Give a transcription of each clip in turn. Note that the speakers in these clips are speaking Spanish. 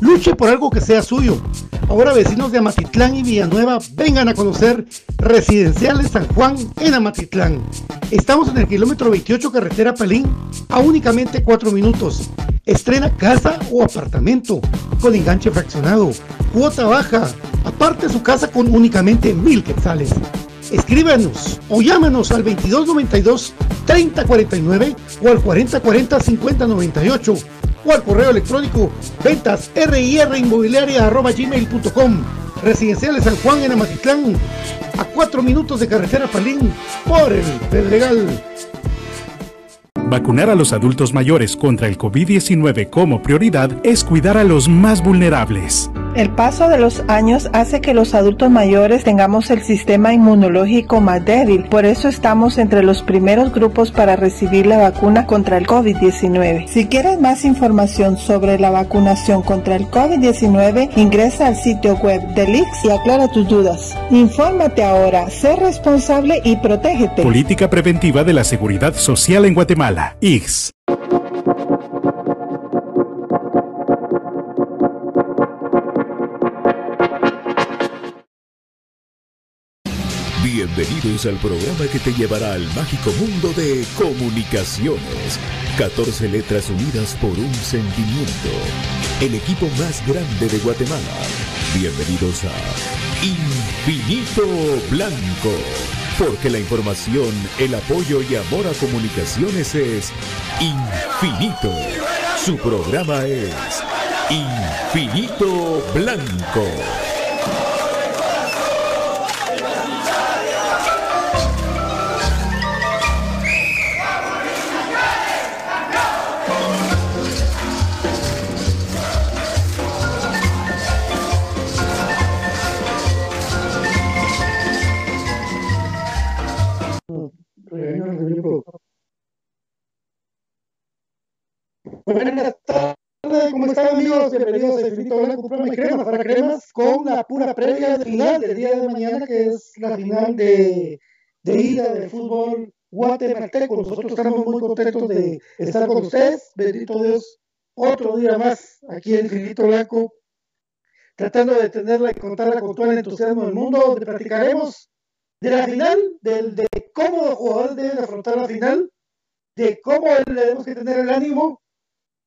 Luche por algo que sea suyo. Ahora vecinos de Amatitlán y Villanueva vengan a conocer Residenciales San Juan en Amatitlán. Estamos en el kilómetro 28 carretera Palín a únicamente 4 minutos. Estrena casa o apartamento con enganche fraccionado, cuota baja, aparte su casa con únicamente mil quetzales. Escríbanos o llámanos al 2292 3049 o al 4040 5098 al correo electrónico ventas gmail.com Residenciales San Juan en Amatitlán, a cuatro minutos de carretera Palín, por el Pedregal. Vacunar a los adultos mayores contra el COVID-19 como prioridad es cuidar a los más vulnerables. El paso de los años hace que los adultos mayores tengamos el sistema inmunológico más débil, por eso estamos entre los primeros grupos para recibir la vacuna contra el COVID-19. Si quieres más información sobre la vacunación contra el COVID-19, ingresa al sitio web del IX y aclara tus dudas. Infórmate ahora, sé responsable y protégete. Política preventiva de la seguridad social en Guatemala. IX. Bienvenidos al programa que te llevará al mágico mundo de comunicaciones. 14 letras unidas por un sentimiento. El equipo más grande de Guatemala. Bienvenidos a Infinito Blanco. Porque la información, el apoyo y amor a comunicaciones es infinito. Su programa es Infinito Blanco. Buenas tardes, tarde, ¿cómo están amigos? Bienvenidos a Infinito Blanco, programa de cremas para cremas, con la pura previa de final del día de mañana, que es la final de, de ida del fútbol guatemalteco. Nosotros estamos muy contentos de estar con ustedes. Bendito Dios, otro día más aquí en Infinito Blanco, tratando de tenerla y contarla con todo el entusiasmo del mundo, donde platicaremos de la final, del, de cómo los jugadores deben afrontar la final, de cómo debemos que tener el ánimo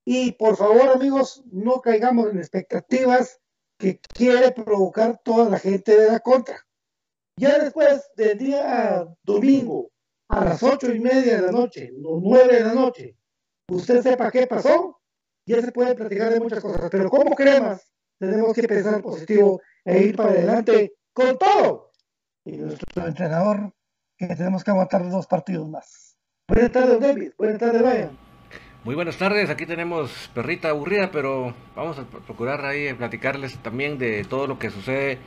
y por favor, amigos, no caigamos en expectativas que quiere provocar toda la gente de la contra. Ya después del día domingo, a las ocho y media de la noche, o nueve de la noche, usted sepa qué pasó, ya se puede platicar de muchas cosas. Pero como cremas, tenemos que pensar positivo e ir para adelante con todo. Y nuestro entrenador, que tenemos que aguantar dos partidos más. Buenas tardes, David. Buenas tardes, Ryan. Muy buenas tardes, aquí tenemos perrita aburrida, pero vamos a procurar ahí platicarles también de todo lo que sucede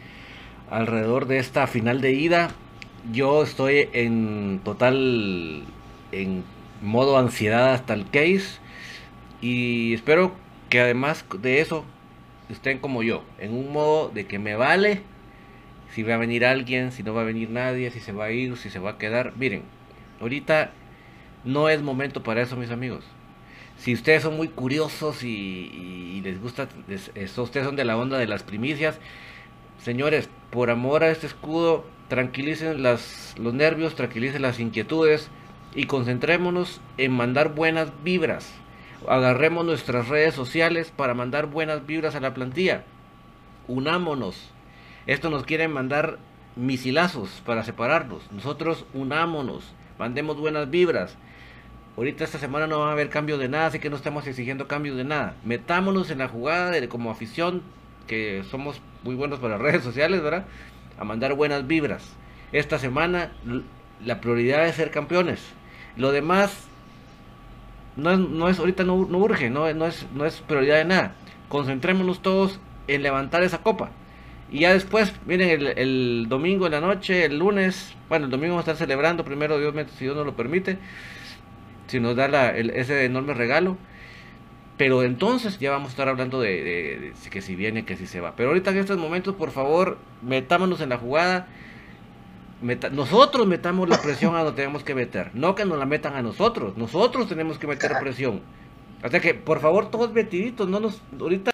alrededor de esta final de ida. Yo estoy en total, en modo ansiedad hasta el case y espero que además de eso estén como yo, en un modo de que me vale si va a venir alguien, si no va a venir nadie, si se va a ir, si se va a quedar. Miren, ahorita no es momento para eso, mis amigos si ustedes son muy curiosos y, les gusta, ustedes son de la onda de las primicias, señores, por amor a este escudo, tranquilicen los nervios, tranquilicen las inquietudes y concentrémonos en mandar buenas vibras. Agarremos nuestras redes sociales para mandar buenas vibras a la plantilla. Unámonos. Esto nos quieren mandar misilazos para separarnos. Nosotros unámonos. Mandemos buenas vibras. Ahorita esta semana no va a haber cambio de nada, así que no estamos exigiendo cambios de nada. Metámonos en la jugada de, como afición, que somos muy buenos para las redes sociales, ¿verdad? A mandar buenas vibras. Esta semana la prioridad es ser campeones. Lo demás no es, no es ahorita no, urge, no, no, es, no es prioridad de nada. Concentrémonos todos en levantar esa copa. Y ya después, miren, el, el domingo en la noche, el lunes, bueno, el domingo vamos a estar celebrando, primero Dios, si Dios nos lo permite si nos da ese enorme regalo. Pero entonces ya vamos a estar hablando de, que si viene, que si se va. Pero ahorita en estos momentos, por favor, metámonos en la jugada. nosotros metamos la presión a donde tenemos que meter. No que nos la metan a nosotros. Nosotros tenemos que meter presión. O sea que, por favor, todos metiditos. No nos, ahorita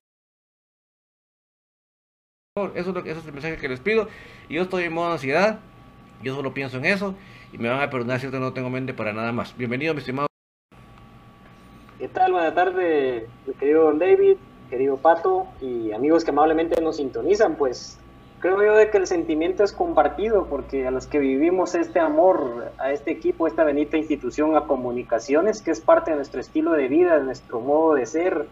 eso es, lo, eso es el mensaje que les pido. Y yo estoy en modo ansiedad. Yo solo pienso en eso. Y me van a perdonar si no tengo mente para nada más. Bienvenido, mi estimado. ¿Qué tal? Buenas tardes, mi querido Don David, querido Pato y amigos que amablemente nos sintonizan. Pues creo yo de que el sentimiento es compartido porque a los que vivimos este amor a este equipo, esta bendita institución a comunicaciones, que es parte de nuestro estilo de vida, de nuestro modo de ser,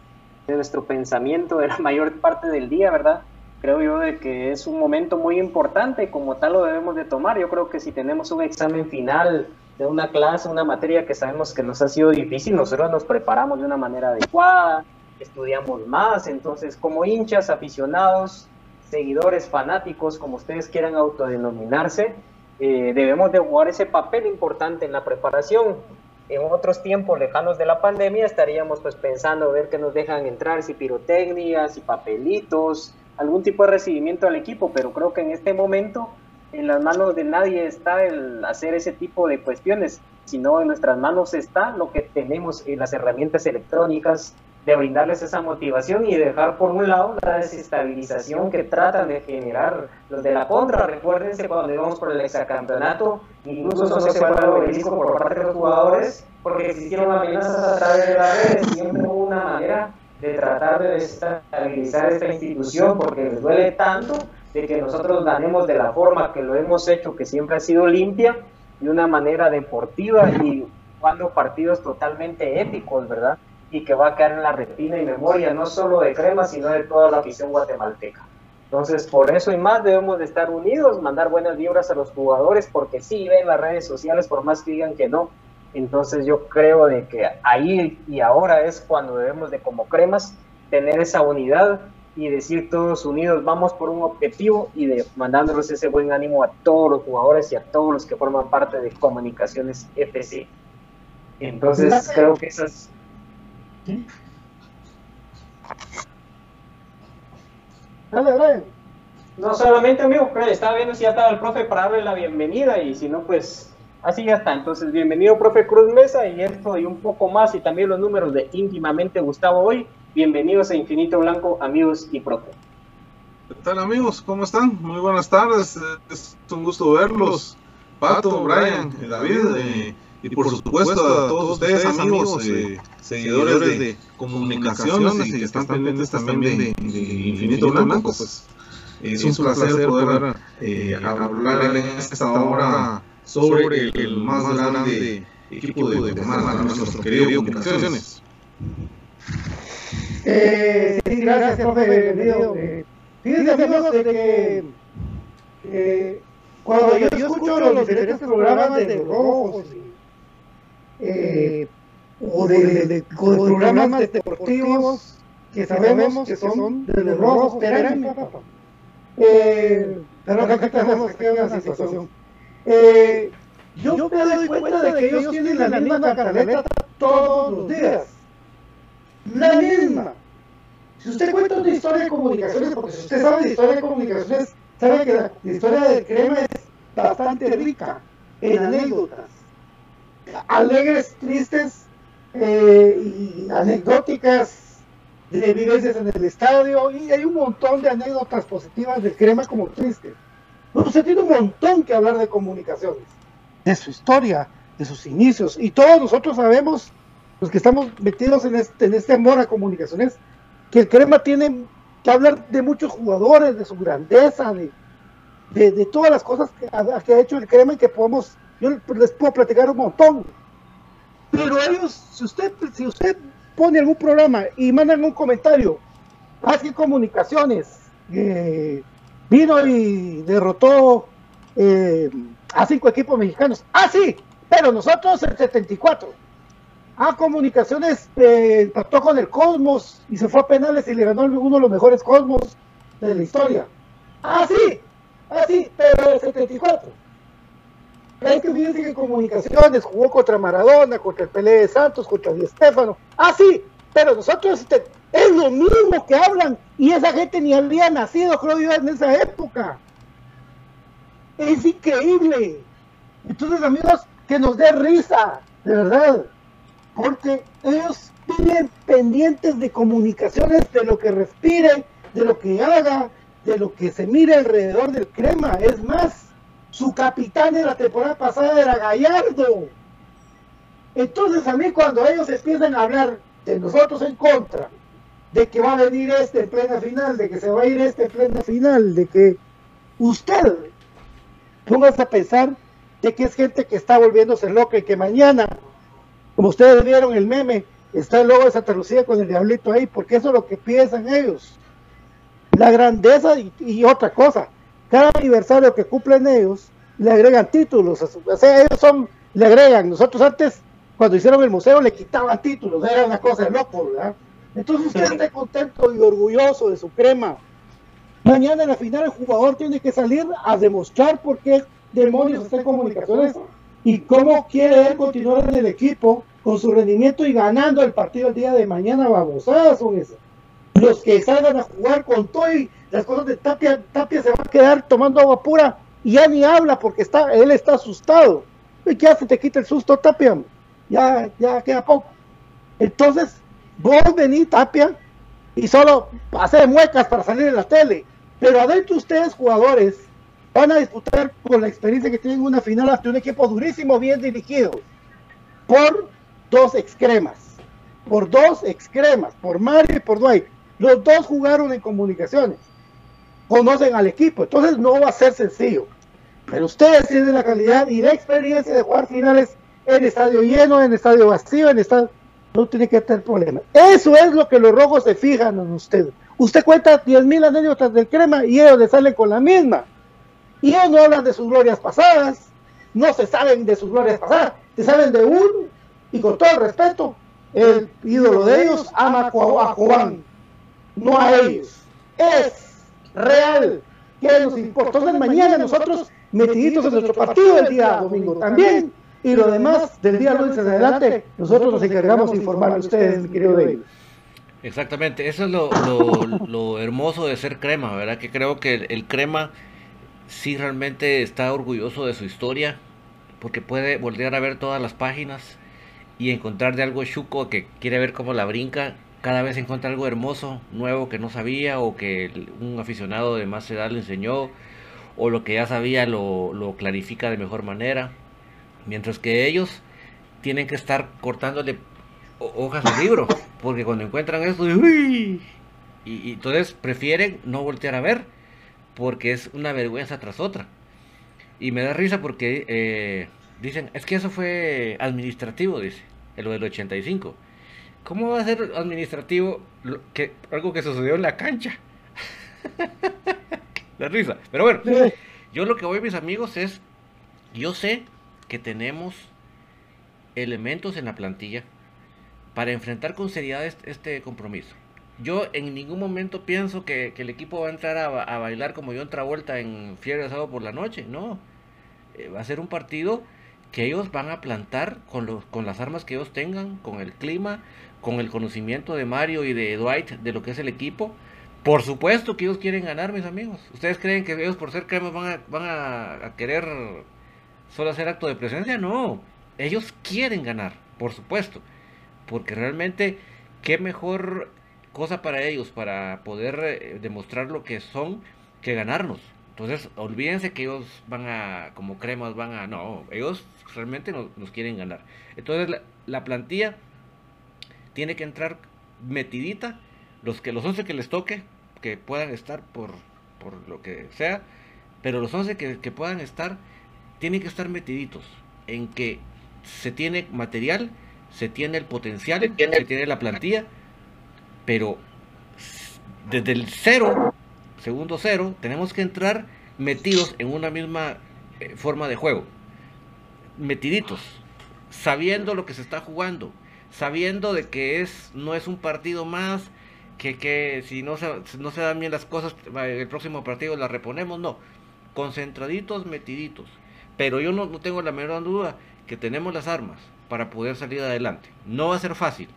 de nuestro pensamiento de la mayor parte del día, ¿verdad? Creo yo de que es un momento muy importante y como tal lo debemos de tomar. Yo creo que si tenemos un examen final de una clase, una materia que sabemos que nos ha sido difícil, nosotros nos preparamos de una manera adecuada, estudiamos más, entonces como hinchas, aficionados, seguidores, fanáticos, como ustedes quieran autodenominarse, eh, debemos de jugar ese papel importante en la preparación. En otros tiempos lejanos de la pandemia estaríamos pues pensando ver que nos dejan entrar, si pirotecnia, si papelitos, algún tipo de recibimiento al equipo, pero creo que en este momento en las manos de nadie está el hacer ese tipo de cuestiones, sino en nuestras manos está lo que tenemos en las herramientas electrónicas de brindarles esa motivación y dejar por un lado la desestabilización que tratan de generar los de la contra. Recuérdense cuando íbamos por el exacampeonato, incluso no se fue al obelisco por parte de los jugadores porque existieron amenazas a través de las redes, siempre hubo una manera de tratar de desestabilizar esta institución porque les duele tanto de que nosotros ganemos de la forma que lo hemos hecho, que siempre ha sido limpia, de una manera deportiva y jugando partidos totalmente épicos, ¿verdad? Y que va a quedar en la retina y memoria no solo de Crema, sino de toda la afición guatemalteca. Entonces, por eso y más debemos de estar unidos, mandar buenas vibras a los jugadores, porque sí ven las redes sociales, por más que digan que no, entonces yo creo de que ahí y ahora es cuando debemos de como cremas tener esa unidad y decir todos unidos vamos por un objetivo y de mandándoles ese buen ánimo a todos los jugadores y a todos los que forman parte de Comunicaciones FC. Entonces creo que esas... Dale, dale. No solamente, amigo, estaba viendo si ya estaba el profe para darle la bienvenida y si no, pues así ya está. Entonces, bienvenido, profe Cruz Mesa, y esto y un poco más, y también los números de íntimamente Gustavo hoy. Bienvenidos a Infinito Blanco, amigos y profe. ¿Qué tal, amigos? ¿Cómo están? Muy buenas tardes. Es un gusto verlos. Pato, Brian, David, eh, y por supuesto a todos ustedes, amigos, eh, seguidores de comunicaciones y que están pendientes también de, Infinito Blanco, pues es un placer poder eh, hablar en esta hora sobre el más grande equipo de Guatemala, nuestro querido Comunicaciones. Eh, sí, gracias, profe. Bienvenido. Eh, fíjense, amigos, de que eh, cuando yo, escucho los diferentes programas de los rojos eh, o de, de, de, programas deportivos que sabemos que son de los rojos, esperan, eh, pero acá tenemos que una situación. Eh, yo me doy cuenta de que ellos tienen la misma cantaleta todos los días. La misma. Si usted cuenta una historia de comunicaciones, porque si usted sabe de historia de comunicaciones, sabe que la, historia del crema es bastante rica en anécdotas. Alegres, tristes eh, y anecdóticas de vivencias en el estadio y hay un montón de anécdotas positivas del crema como triste. Usted tiene un montón que hablar de comunicaciones, de su historia, de sus inicios y todos nosotros sabemos, los que estamos metidos en este, en este amor a comunicaciones, que el crema tiene que hablar de muchos jugadores, de su grandeza, de, todas las cosas que ha, hecho el crema y que podemos, yo les puedo platicar un montón. Pero ellos, si usted, si usted pone algún programa y mandan un comentario, hace comunicaciones, eh, vino y derrotó eh, a cinco equipos mexicanos. Ah, sí, pero nosotros el 74. Ah, comunicaciones eh, empató con el Cosmos y se fue a penales y le ganó uno de los mejores Cosmos de la historia. Ah, sí, ah, sí, pero el 74. Hay que fíjense que Comunicaciones jugó contra Maradona, contra el Pelé de Santos, contra Di Stefano. Ah, sí, pero nosotros este, es lo mismo que hablan y esa gente ni había nacido, creo yo, en esa época. Es increíble. Entonces, amigos, que nos dé risa, de verdad, porque ellos viven pendientes de comunicaciones, de lo que respire, de lo que haga, de lo que se mire alrededor del crema. Es más, su capitán de la temporada pasada era Gallardo. Entonces a mí cuando ellos empiezan a hablar de nosotros en contra, de que va a venir este en plena final, de que se va a ir este en plena final, de que usted póngase a pensar de que es gente que está volviéndose loca y que mañana, como ustedes vieron el meme, está el logo de Santa Lucía con el diablito ahí, porque eso es lo que piensan ellos. La grandeza y otra cosa, cada aniversario que cumplen ellos, le agregan títulos. O sea, ellos son, le agregan. Nosotros antes, cuando hicieron el museo, le quitaban títulos. Era una cosa de loco, ¿verdad? Entonces usted esté contento y orgulloso de su crema. Mañana en la final el jugador tiene que salir a demostrar por qué demonios está en comunicaciones y cómo quiere él continuar en el equipo con su rendimiento y ganando el partido el día de mañana. Vamos, son esos. Los que salgan a jugar con todo y las cosas de Tapia, Tapia se va a quedar tomando agua pura y ya ni habla porque está, él está asustado. ¿Y qué hace? Te quita el susto, Tapia. Ya, ya queda poco. Entonces, vos venís, Tapia, y solo hacer muecas para salir en la tele. Pero adentro ustedes, jugadores, van a disputar con la experiencia que tienen una final ante un equipo durísimo, bien dirigido, por dos excremas. Por dos excremas, por Mario y por Dwight. Los dos jugaron en comunicaciones conocen al equipo, entonces no va a ser sencillo. Pero ustedes tienen la calidad y la experiencia de jugar finales en estadio lleno, en estadio vacío, en estadio... No tiene que tener problema. Eso es lo que los rojos se fijan en usted. Usted cuenta 10.000 anécdotas del crema y ellos le salen con la misma. Y ellos no hablan de sus glorias pasadas, no se saben de sus glorias pasadas, se saben de un, y con todo el respeto, el ídolo de ellos ama a Juan, no a ellos. Es real. que nos importa? Entonces mañana nosotros metiditos en nuestro partido el día domingo también. Y lo demás, del día lunes en adelante, nosotros nos encargamos de informar a ustedes, querido David. Exactamente, eso es lo, hermoso de ser crema, ¿verdad? Que creo que el, crema sí realmente está orgulloso de su historia, porque puede volver a ver todas las páginas y encontrar de algo chuco que quiere ver cómo la brinca. Cada vez encuentra algo hermoso, nuevo que no sabía o que un aficionado de más edad le enseñó o lo que ya sabía lo, lo clarifica de mejor manera. Mientras que ellos tienen que estar cortándole hojas al libro, porque cuando encuentran esto, y, entonces prefieren no voltear a ver, porque es una vergüenza tras otra. Y me da risa porque eh, dicen, es que eso fue administrativo, dice, lo del 85. ¿Cómo va a ser administrativo que, algo que sucedió en la cancha? la risa. Pero bueno, yo lo que voy, mis amigos, es, yo sé que tenemos elementos en la plantilla para enfrentar con seriedad este, compromiso. Yo en ningún momento pienso que, el equipo va a entrar a, bailar como yo otra vuelta en Fiebre de Sábado por la noche. No. Eh, va a ser un partido que ellos van a plantar con, los, con las armas que ellos tengan, con el clima, con el conocimiento de Mario y de Dwight de lo que es el equipo. Por supuesto que ellos quieren ganar, mis amigos. ¿Ustedes creen que ellos por ser cremas van a, van a querer solo hacer acto de presencia? No. Ellos quieren ganar, por supuesto porque realmente qué mejor cosa para ellos para poder eh, demostrar lo que son que ganarnos. Entonces, olvídense que ellos van a, como cremas, van a, no, ellos realmente nos, quieren ganar. Entonces, la, plantilla tiene que entrar metidita, los que los 11 que les toque, que puedan estar por, por lo que sea, pero los 11 que, que puedan estar, tienen que estar metiditos en que se tiene material se tiene el potencial, se tiene, la plantilla, pero desde el cero, segundo cero, tenemos que entrar metidos en una misma eh, forma de juego. Metiditos, sabiendo lo que se está jugando, sabiendo de que es, no es un partido más, que, que si no se, no se dan bien las cosas, el próximo partido las reponemos, no. Concentraditos, metiditos. Pero yo no, no tengo la menor duda que tenemos las armas, para poder salir adelante. No va a ser fácil,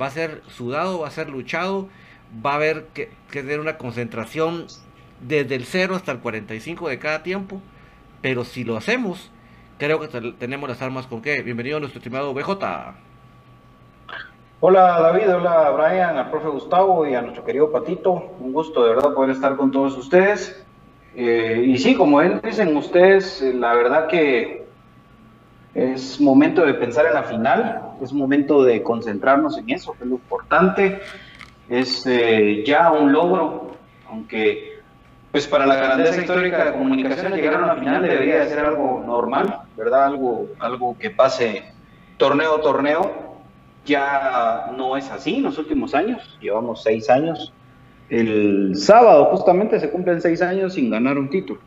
va a ser sudado, va a ser luchado, va a haber que, tener una concentración desde el 0 hasta el 45 de cada tiempo, pero si lo hacemos, creo que tenemos las armas con qué. Bienvenido a nuestro estimado BJ. Hola David, hola Brian, al profe Gustavo y a nuestro querido Patito. Un gusto de verdad poder estar con todos ustedes. Eh, y sí, como dicen ustedes, eh, la verdad que es momento de pensar en la final, es momento de concentrarnos en eso, que es lo importante. Es eh, ya un logro, aunque pues para la grandeza histórica de comunicación llegar a una final debería de ser algo normal, ¿verdad? Algo, algo que pase torneo a torneo. Ya no es así en los últimos años, llevamos seis años. El sábado justamente se cumplen seis años sin ganar un título.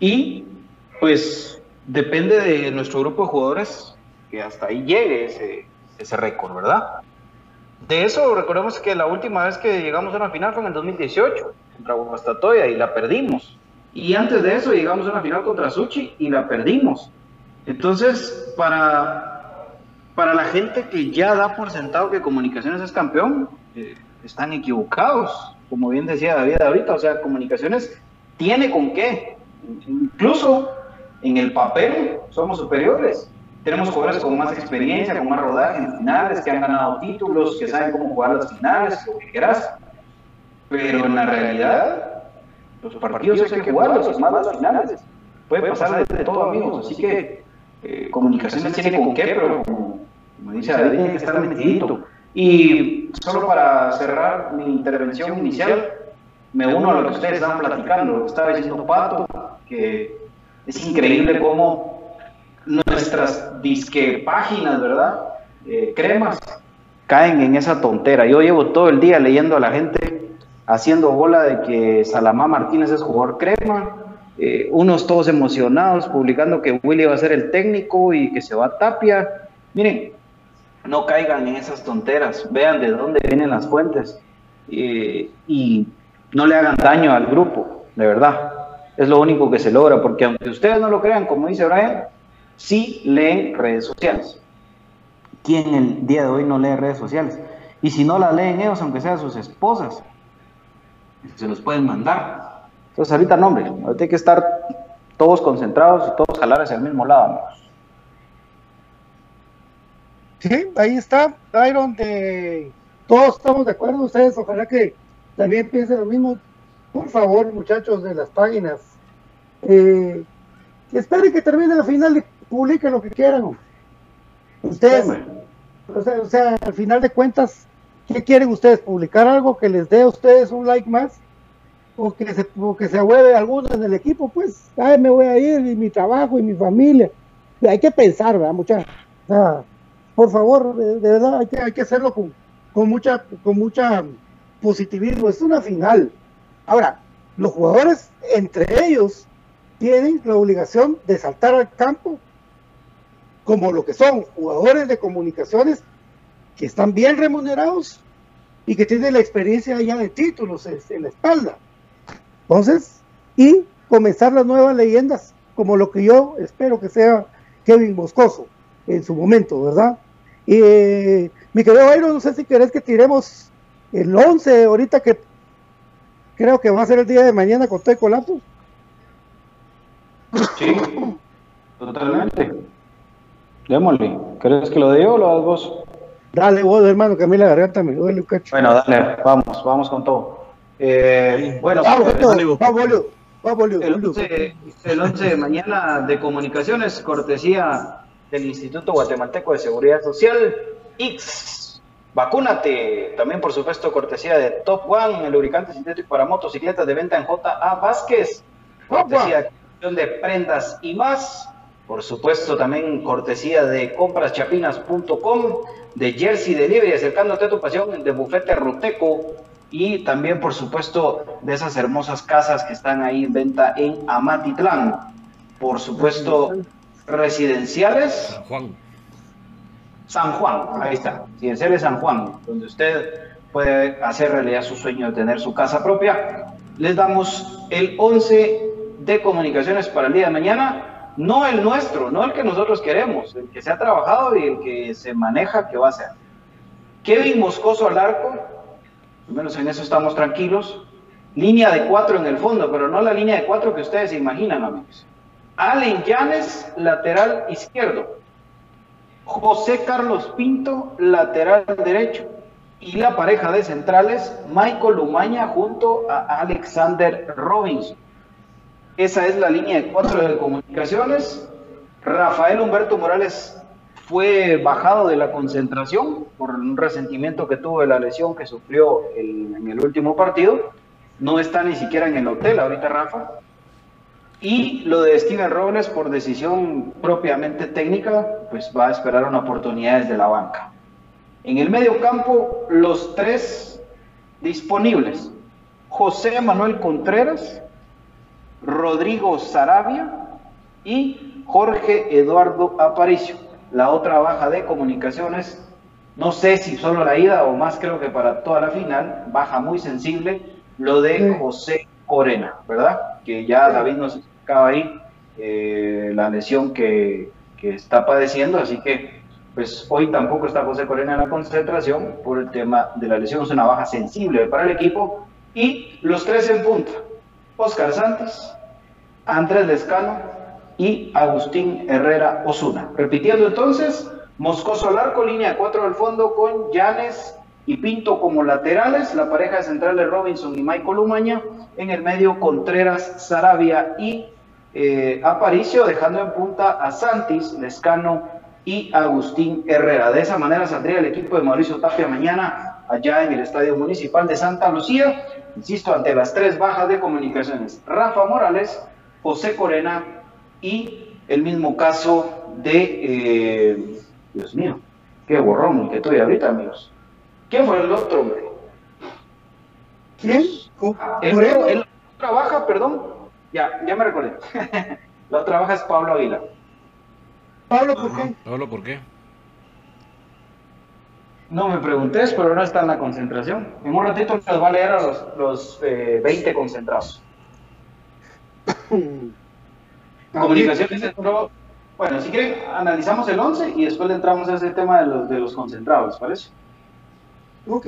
Y pues depende de nuestro grupo de jugadores que hasta ahí llegue ese, ese récord, ¿verdad? De eso recordemos que la última vez que llegamos a una final fue en el 2018 contra Guastatoya y la perdimos. Y antes de eso llegamos a una final contra Suchi y la perdimos. Entonces, para, para la gente que ya da por sentado que Comunicaciones es campeón, eh, están equivocados. Como bien decía David ahorita, o sea, Comunicaciones tiene con qué. Incluso en el papel somos superiores. Tenemos jugadores con más experiencia, con más rodaje en finales, que han ganado títulos, que saben cómo jugar las finales, lo que quieras. Pero en la realidad, los partidos hay que jugarlos, más las finales. Puede pasar de todo, amigos. Así que eh, comunicaciones tiene con qué, pero como, dice David, tiene que estar metidito. Y solo para cerrar mi intervención inicial, me uno a lo que ustedes estaban platicando. Estaba diciendo Pato que es increíble cómo nuestras disque páginas, ¿verdad? Eh, cremas, caen en esa tontera. Yo llevo todo el día leyendo a la gente haciendo bola de que Salamá Martínez es jugador crema, eh, unos todos emocionados publicando que Willy va a ser el técnico y que se va a Tapia. Miren, no caigan en esas tonteras, vean de dónde vienen las fuentes eh, y no le hagan daño al grupo, de verdad. Es lo único que se logra, porque aunque ustedes no lo crean, como dice Brian, sí leen redes sociales. ¿Quién el día de hoy no lee redes sociales? Y si no la leen ellos, aunque sean sus esposas, se los pueden mandar. Entonces ahorita no, hombre, ahorita hay que estar todos concentrados y todos jalar hacia el mismo lado, amigos. Sí, ahí está, Iron, de... todos estamos de acuerdo, ustedes ojalá que también piensen lo mismo. Por favor, muchachos de las páginas, eh, esperen que termine la final y publiquen lo que quieran. Ustedes, o sea, o sea, al final de cuentas, ¿qué quieren ustedes? ¿Publicar algo que les dé a ustedes un like más? o que se, o que se hueve algunos del equipo, pues, ay, me voy a ir, y mi trabajo, y mi familia. Hay que pensar, ¿verdad, muchachos? Por favor, de, verdad, hay que, hay que hacerlo con, mucha, con mucha positivismo. Es una final. Ahora, los jugadores, entre ellos, tienen la obligación de saltar al campo como lo que son jugadores de comunicaciones que están bien remunerados y que tienen la experiencia ya de títulos en la espalda. Entonces, y comenzar las nuevas leyendas, como lo que yo espero que sea Kevin Moscoso en su momento, ¿verdad? Y eh, mi querido Airo, no sé si querés que tiremos el 11 ahorita que creo que va a ser el día de mañana con todo el colapso. Sí, totalmente. Démosle. ¿Querés que lo diga o lo hagas vos? Dale vos, hermano, que a mí la garganta me duele un cacho. Bueno, dale, vamos, vamos con todo. Eh, bueno, el 11, de mañana de comunicaciones, cortesía del Instituto Guatemalteco de Seguridad Social, X. Vacúnate. También, por supuesto, cortesía de Top One, el lubricante sintético para motocicletas de venta en J.A. Vázquez. Cortesía de prendas y más. Por supuesto, también cortesía de compraschapinas.com, de Jersey Delivery, acercándote a tu pasión, de Bufete Ruteco, y también, por supuesto, de esas hermosas casas que están ahí en venta en Amatitlán. Por supuesto, residenciales. San Juan. San Juan, ahí está. Residenciales San Juan, donde usted puede hacer realidad su sueño de tener su casa propia. Les damos el 11 de comunicaciones para el día de mañana. No el nuestro, no el que nosotros queremos, el que se ha trabajado y el que se maneja que va a ser. Kevin Moscoso al arco, al menos en eso estamos tranquilos. Línea de cuatro en el fondo, pero no la línea de cuatro que ustedes se imaginan, amigos. Allen Llanes, lateral izquierdo. José Carlos Pinto, lateral derecho. Y la pareja de centrales, Michael Lumaña junto a Alexander Robinson. Esa es la línea de cuatro de comunicaciones. Rafael Humberto Morales fue bajado de la concentración por un resentimiento que tuvo de la lesión que sufrió en el último partido. No está ni siquiera en el hotel ahorita, Rafa. Y lo de Steven Robles, por decisión propiamente técnica, pues va a esperar una oportunidad desde la banca. En el medio campo, los tres disponibles. José Manuel Contreras, Rodrigo Sarabia y Jorge Eduardo Aparicio la otra baja de comunicaciones, no sé si solo la ida o más creo que para toda la final, baja muy sensible, lo de José Corena, ¿verdad? Que ya David nos explicaba ahí eh, la lesión que, que está padeciendo, así que pues hoy tampoco está José Corena en la concentración por el tema de la lesión, es una baja sensible para el equipo. Y los tres en punta, Oscar Santos, Andrés Lescano y Agustín Herrera Osuna. Repitiendo entonces, Moscoso al arco, línea 4 al fondo con Llanes y Pinto como laterales, la pareja de centrales Robinson y Michael Umaña, en el medio Contreras, Sarabia y eh, Aparicio, dejando en punta a Santis, Lescano y Agustín Herrera. De esa manera saldría el equipo de Mauricio Tapia mañana allá en el Estadio Municipal de Santa Lucía, insisto, ante las tres bajas de comunicaciones, Rafa Morales, José Corena y el mismo caso de, eh, Dios mío, qué borrón que estoy ahorita, amigos. ¿Quién fue el otro hombre? ¿Quién? El, el, trabaja, perdón, ya, ya me recordé. la otra baja es Pablo Aguilar. ¿Pablo por qué? ¿Pablo por qué? No me preguntes, pero no está en la concentración. En un ratito nos va a leer a los, los eh, 20 concentrados. Comunicaciones entró. Bueno, si quieren, analizamos el 11 y después le entramos a ese tema de los, de los concentrados, ¿parece? Ok.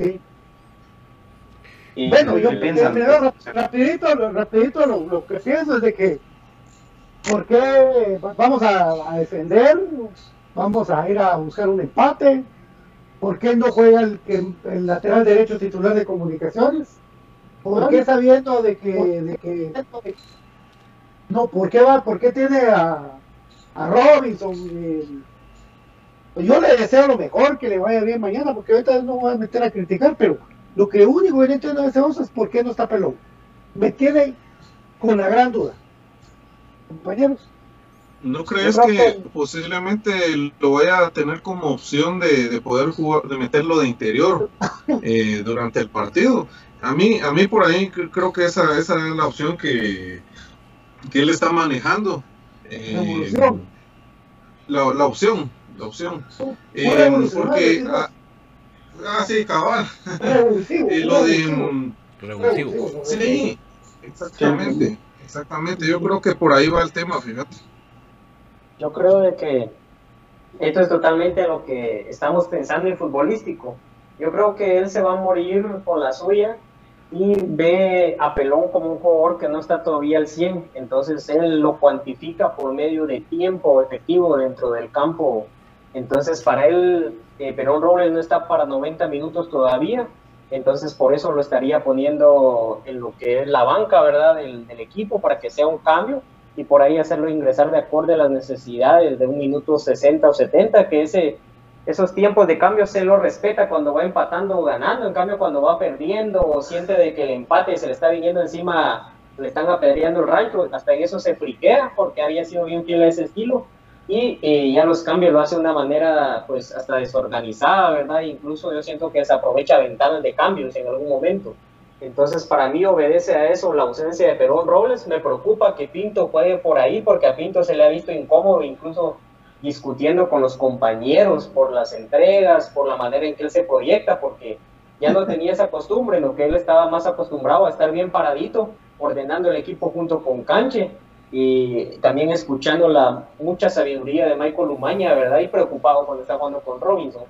bueno, yo primero, rapidito, rapidito lo, lo, que pienso es de que, ¿por qué vamos a, defender? Vamos a ir a buscar un empate. ¿Por qué no juega el, el lateral derecho titular de comunicaciones? ¿Por qué sabiendo de que, de que no, ¿por qué va? ¿Por qué tiene a, a Robinson? Pues yo le deseo lo mejor, que le vaya bien mañana, porque ahorita no voy a meter a criticar, pero lo que único que no entiendo de ese es por qué no está pelón. Me tiene con la gran duda. Compañeros. ¿No crees que posiblemente lo vaya a tener como opción de, poder jugar, de meterlo de interior eh, durante el partido? A mí, a mí por ahí creo que esa, esa es la opción que, que él está manejando. Eh, la, la, opción, opción. Eh, porque, ah, ah, sí, cabal. eh, lo de. Mm, sí, exactamente. Exactamente. Yo creo que por ahí va el tema, fíjate. Yo creo de que esto es totalmente lo que estamos pensando en futbolístico. Yo creo que él se va a morir por la suya y ve a Pelón como un jugador que no está todavía al 100, entonces él lo cuantifica por medio de tiempo efectivo dentro del campo. Entonces para él, eh, Pelón Robles no está para 90 minutos todavía, entonces por eso lo estaría poniendo en lo que es la banca, ¿verdad?, del, del equipo para que sea un cambio y por ahí hacerlo ingresar de acuerdo a las necesidades de un minuto 60 o 70, que ese esos tiempos de cambio se lo respeta cuando va empatando o ganando, en cambio cuando va perdiendo o siente de que el empate se le está viniendo encima, le están apedreando el rancho, hasta en eso se friquea porque había sido bien fiel a ese estilo y eh, ya los cambios lo hace de una manera pues hasta desorganizada, ¿verdad? Incluso yo siento que se aprovecha ventanas de cambios en algún momento. Entonces para mí obedece a eso la ausencia de Perón Robles, me preocupa que Pinto juegue por ahí porque a Pinto se le ha visto incómodo incluso discutiendo con los compañeros por las entregas, por la manera en que él se proyecta, porque ya no tenía esa costumbre, lo que él estaba más acostumbrado a estar bien paradito, ordenando el equipo junto con Canche y también escuchando la mucha sabiduría de Michael Umaña, ¿verdad? Y preocupado cuando está jugando con Robinson.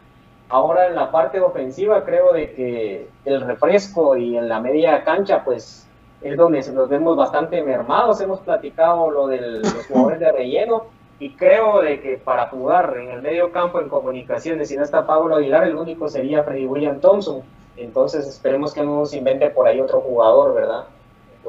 Ahora en la parte ofensiva creo de que el refresco y en la media cancha pues es donde nos vemos bastante mermados. Hemos platicado lo de los jugadores de relleno, y creo de que para jugar en el medio campo en comunicaciones, si no está Pablo Aguilar, el único sería Freddy William Thompson. Entonces esperemos que no nos invente por ahí otro jugador, ¿verdad?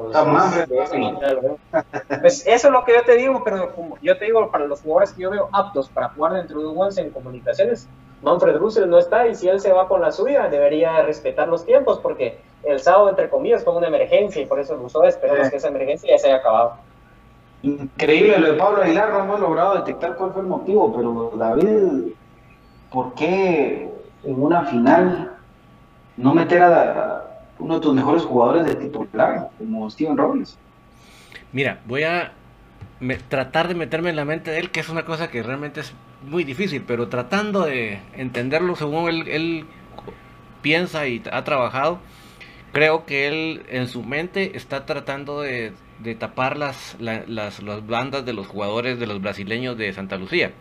pues eso es lo que yo te digo, pero como yo te digo, para los jugadores que yo veo aptos para jugar dentro de un once en comunicaciones, Manfred Russell no está y si él se va con la suya, debería respetar los tiempos porque el sábado, entre comillas, fue una emergencia y por eso lo usó. Esperemos que esa emergencia ya se haya acabado. Increíble lo de Pablo Aguilar, no hemos logrado detectar cuál fue el motivo, pero David, ¿por qué en una final no meter a uno de tus mejores jugadores de titular, como Steven Robles? Mira, voy a tratar de meterme en la mente de él, que es una cosa que realmente es muy difícil, pero tratando de entenderlo según él, piensa y ha trabajado, creo que él en su mente está tratando de tapar las, las, bandas de los jugadores de los brasileños de Santa Lucía.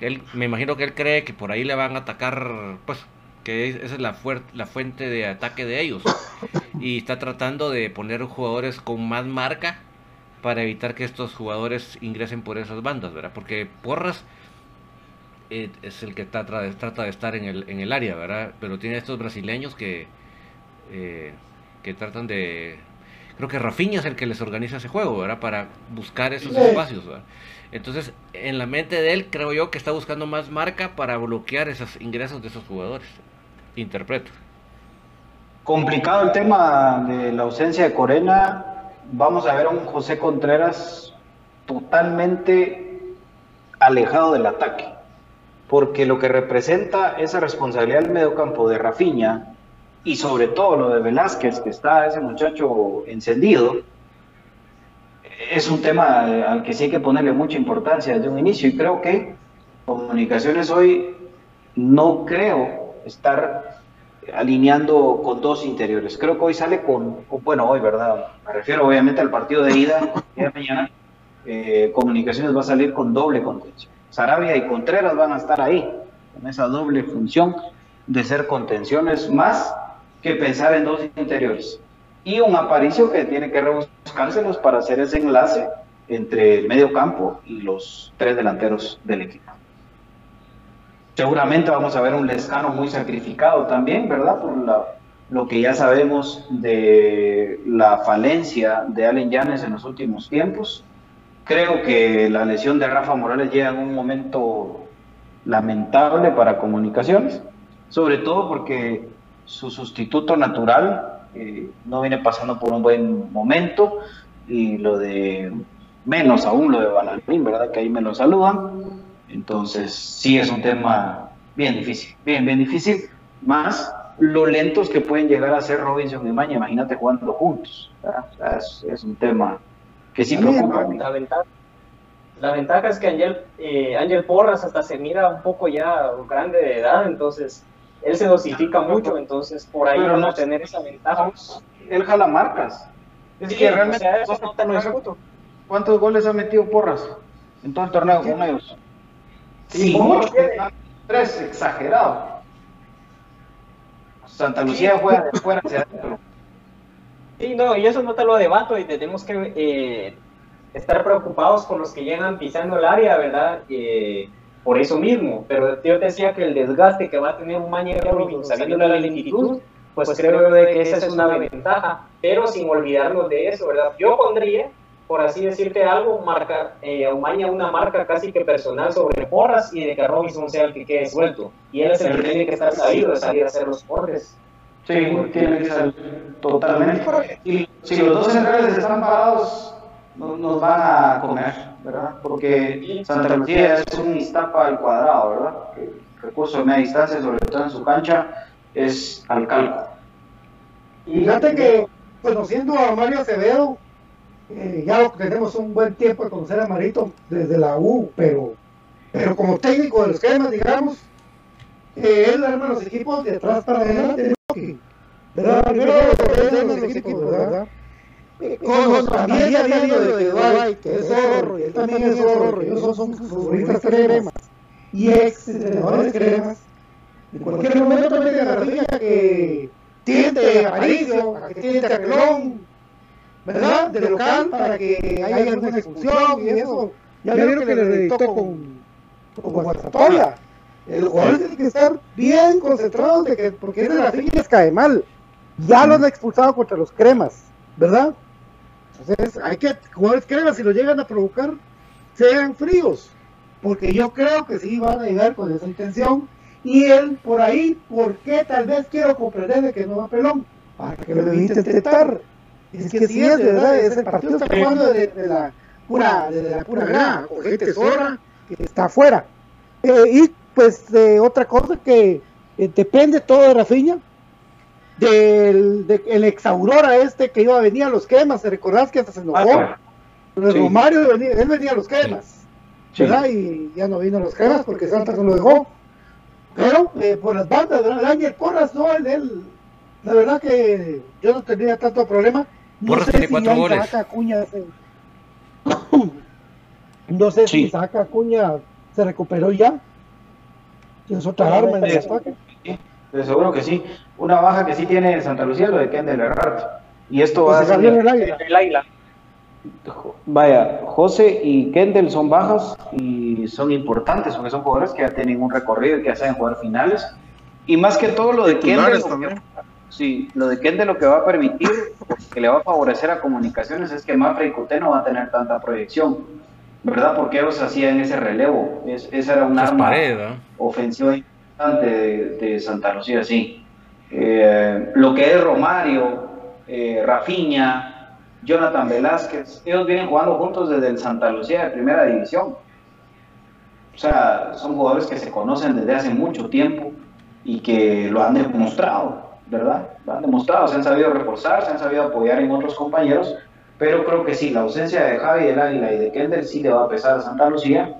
Él, me imagino que él cree que por ahí le van a atacar, pues, que esa es la, la fuente de ataque de ellos. Y está tratando de poner jugadores con más marca para evitar que estos jugadores ingresen por esas bandas, ¿verdad? Porque Porras eh, es el que trata de, trata de estar en el, en el área, ¿verdad? Pero tiene estos brasileños que, eh, que tratan de creo que Rafinha es el que les organiza ese juego, ¿verdad? Para buscar esos espacios, ¿verdad? Entonces, en la mente de él, creo yo que está buscando más marca para bloquear esos ingresos de esos jugadores. Interpreto. Complicado el tema de la ausencia de Corena. Vamos a ver a un José Contreras totalmente alejado del ataque. Porque lo que representa esa responsabilidad del mediocampo de Rafinha y sobre todo lo de Velázquez, que está ese muchacho encendido, es un tema al que sí hay que ponerle mucha importancia desde un inicio y creo que Comunicaciones hoy no creo estar alineando con dos interiores. Creo que hoy sale con, bueno, hoy, ¿verdad? Me refiero obviamente al partido de ida, de mañana. Eh, Comunicaciones va a salir con doble contención. Sarabia y Contreras van a estar ahí, con esa doble función de ser contenciones más que pensar en dos interiores. Y un Aparicio que tiene que rebuscárselos para hacer ese enlace entre el medio campo y los tres delanteros del equipo. Seguramente vamos a ver un Lescano muy sacrificado también, ¿verdad? Por lo que ya sabemos de la falencia de Allen Yanes en los últimos tiempos. Creo que la lesión de Rafa Morales llega en un momento lamentable para comunicaciones, sobre todo porque su sustituto natural eh, no viene pasando por un buen momento y lo de menos aún lo de Balanín, ¿verdad? Que ahí me lo saludan. Entonces, sí es un tema bien difícil, bien, bien difícil, más lo lentos que pueden llegar a ser Robinson y Maña, imagínate jugando juntos. es, un tema que sí preocupa. La ventaja, la ventaja es que Ángel, eh, Ángel Porras hasta se mira un poco ya grande de edad, entonces él se dosifica mucho, entonces por ahí no tener esa ventaja. Él jala marcas. Es que realmente ¿Cuántos goles ha metido Porras en todo el torneo con ellos? Sí, mucho. Tres, exagerado. Santa Lucía juega de fuera hacia adentro. Sí, no, y eso no te lo debato y tenemos que eh, estar preocupados con los que llegan pisando el área, ¿verdad? Eh, por eso mismo, pero yo te decía que el desgaste que va a tener un Robinson saliendo de la lentitud, pues creo que esa es una ventaja, pero sin olvidarnos de eso, ¿verdad? Yo pondría, por así decirte algo, marca, eh, Umaña una marca casi que personal sobre porras y de que Robinson sea el que quede suelto. Y él es el que tiene que estar sabido de salir a hacer los porres. Sí, tiene que ser totalmente. Y si los dos centrales están parados, nos van a comer, ¿verdad? Porque Santa Lucía es un Iztapa al cuadrado, ¿verdad? El recurso de media distancia, sobre todo en su cancha, es al calco. Y fíjate que, conociendo a Mario Acevedo, eh, ya tenemos un buen tiempo de conocer a Marito desde la U, pero, pero como técnico de los esquema, digamos, eh, él arma los equipos de atrás para adelante, ¿verdad? Primero los equipos, ¿verdad? Con también había lo de Dubai, que es zorro, y él también es zorro, ellos son futbolistas cremas, y ex entrenadores cremas. En cualquier momento también a García que tiende a Aparicio, a que tiende a Clon, ¿verdad? De local para que haya alguna expulsión y eso. Ya vieron que le dictó con, con. El jugador tiene que estar bien concentrado de que, porque es de las les cae mal. Ya lo han expulsado contra los cremas, ¿verdad? Entonces hay que, jugadores cremas, si lo llegan a provocar, sean fríos, porque yo creo que sí van a llegar con esa intención. Y él, por ahí, ¿por qué tal vez quiero comprender de que no va pelón? Para que lo evite intentar. Es que sí es, ¿verdad? Es el partido está jugando de, la pura, de la pura grada, con gente zorra que está afuera. Eh, y pues de otra cosa que eh, depende todo de Rafiña, del de, el ex Aurora este que iba a venir a los quemas, ¿te recordás que hasta se enojó? Ah, Romario venía, él venía a los quemas, ¿verdad? Y ya no vino a los quemas porque Santa no lo dejó. Pero eh, por las bandas, ¿verdad? El Ángel Porras, no, él, la verdad que yo no tenía tanto problema. No Porras sé tiene si cuatro goles. Saca Acuña se... no sé si saca Acuña se recuperó ya. Es otra arma en el ataque. De seguro que sí. Una baja que sí tiene Santa Lucía lo de Kendall Herrart. Y esto va a ser. El águila. Vaya, José y Kendall son bajas y son importantes, porque son jugadores que ya tienen un recorrido y que hacen jugar finales. Y más que todo lo de Kendall, sí, lo de Kendall lo que va a permitir, que le va a favorecer a comunicaciones es que Mafra y Cute no va a tener tanta proyección, ¿verdad? Porque ellos hacían ese relevo, es, esa era un arma ofensiva de, Santa Lucía, sí. Eh, lo que es Romario, eh, Rafiña, Jonathan Velázquez, ellos vienen jugando juntos desde el Santa Lucía de primera división. O sea, son jugadores que se conocen desde hace mucho tiempo y que lo han demostrado, ¿verdad? Han demostrado, se han sabido reforzar, se han sabido apoyar en otros compañeros, pero creo que sí, la ausencia de Javi del Águila y de Kendall sí le va a pesar a Santa Lucía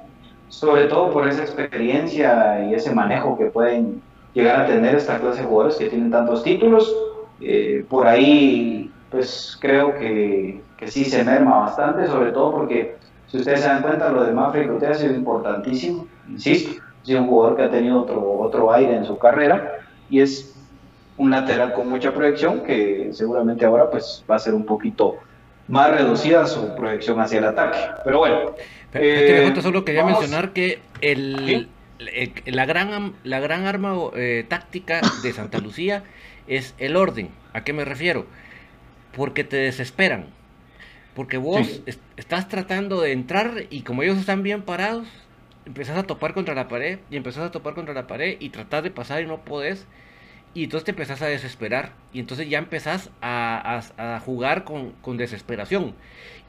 sobre todo por esa experiencia y ese manejo que pueden llegar a tener esta clase de jugadores que tienen tantos títulos. Eh, por ahí, pues creo que, que, sí se merma bastante, sobre todo porque si ustedes se dan cuenta, lo de Mafre que ha sido importantísimo, insisto, es un jugador que ha tenido otro, otro aire en su carrera y es un lateral con mucha proyección que seguramente ahora pues va a ser un poquito más reducida su proyección hacia el ataque. Pero bueno. Eh, solo quería mencionar que el, la, gran, la gran arma eh, táctica de Santa Lucía es el orden. ¿A qué me refiero? Porque te desesperan. Porque vos estás tratando de entrar y como ellos están bien parados, empezás a topar contra la pared y empezás a topar contra la pared y tratás de pasar y no podés. Y entonces te empezás a desesperar. Y entonces ya empezás a, jugar con, desesperación.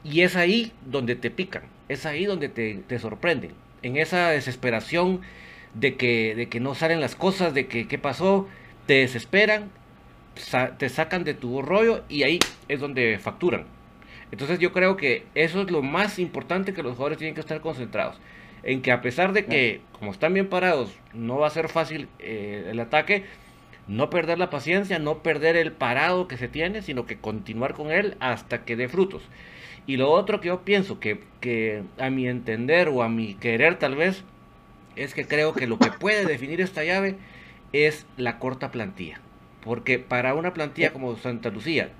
Y es ahí donde te pican. Es ahí donde te, te sorprenden. En esa desesperación de que, de que no salen las cosas, de que qué pasó, te desesperan, te sacan de tu rollo y ahí es donde facturan. Entonces yo creo que eso es lo más importante que los jugadores tienen que estar concentrados. En que a pesar de que, como están bien parados, no va a ser fácil eh, el ataque, no perder la paciencia, no perder el parado que se tiene, sino que continuar con él hasta que dé frutos. Y lo otro que yo pienso que, a mi entender o a mi querer tal vez, es que creo que lo que puede definir esta llave es la corta plantilla. Porque para una plantilla como Santa Lucía,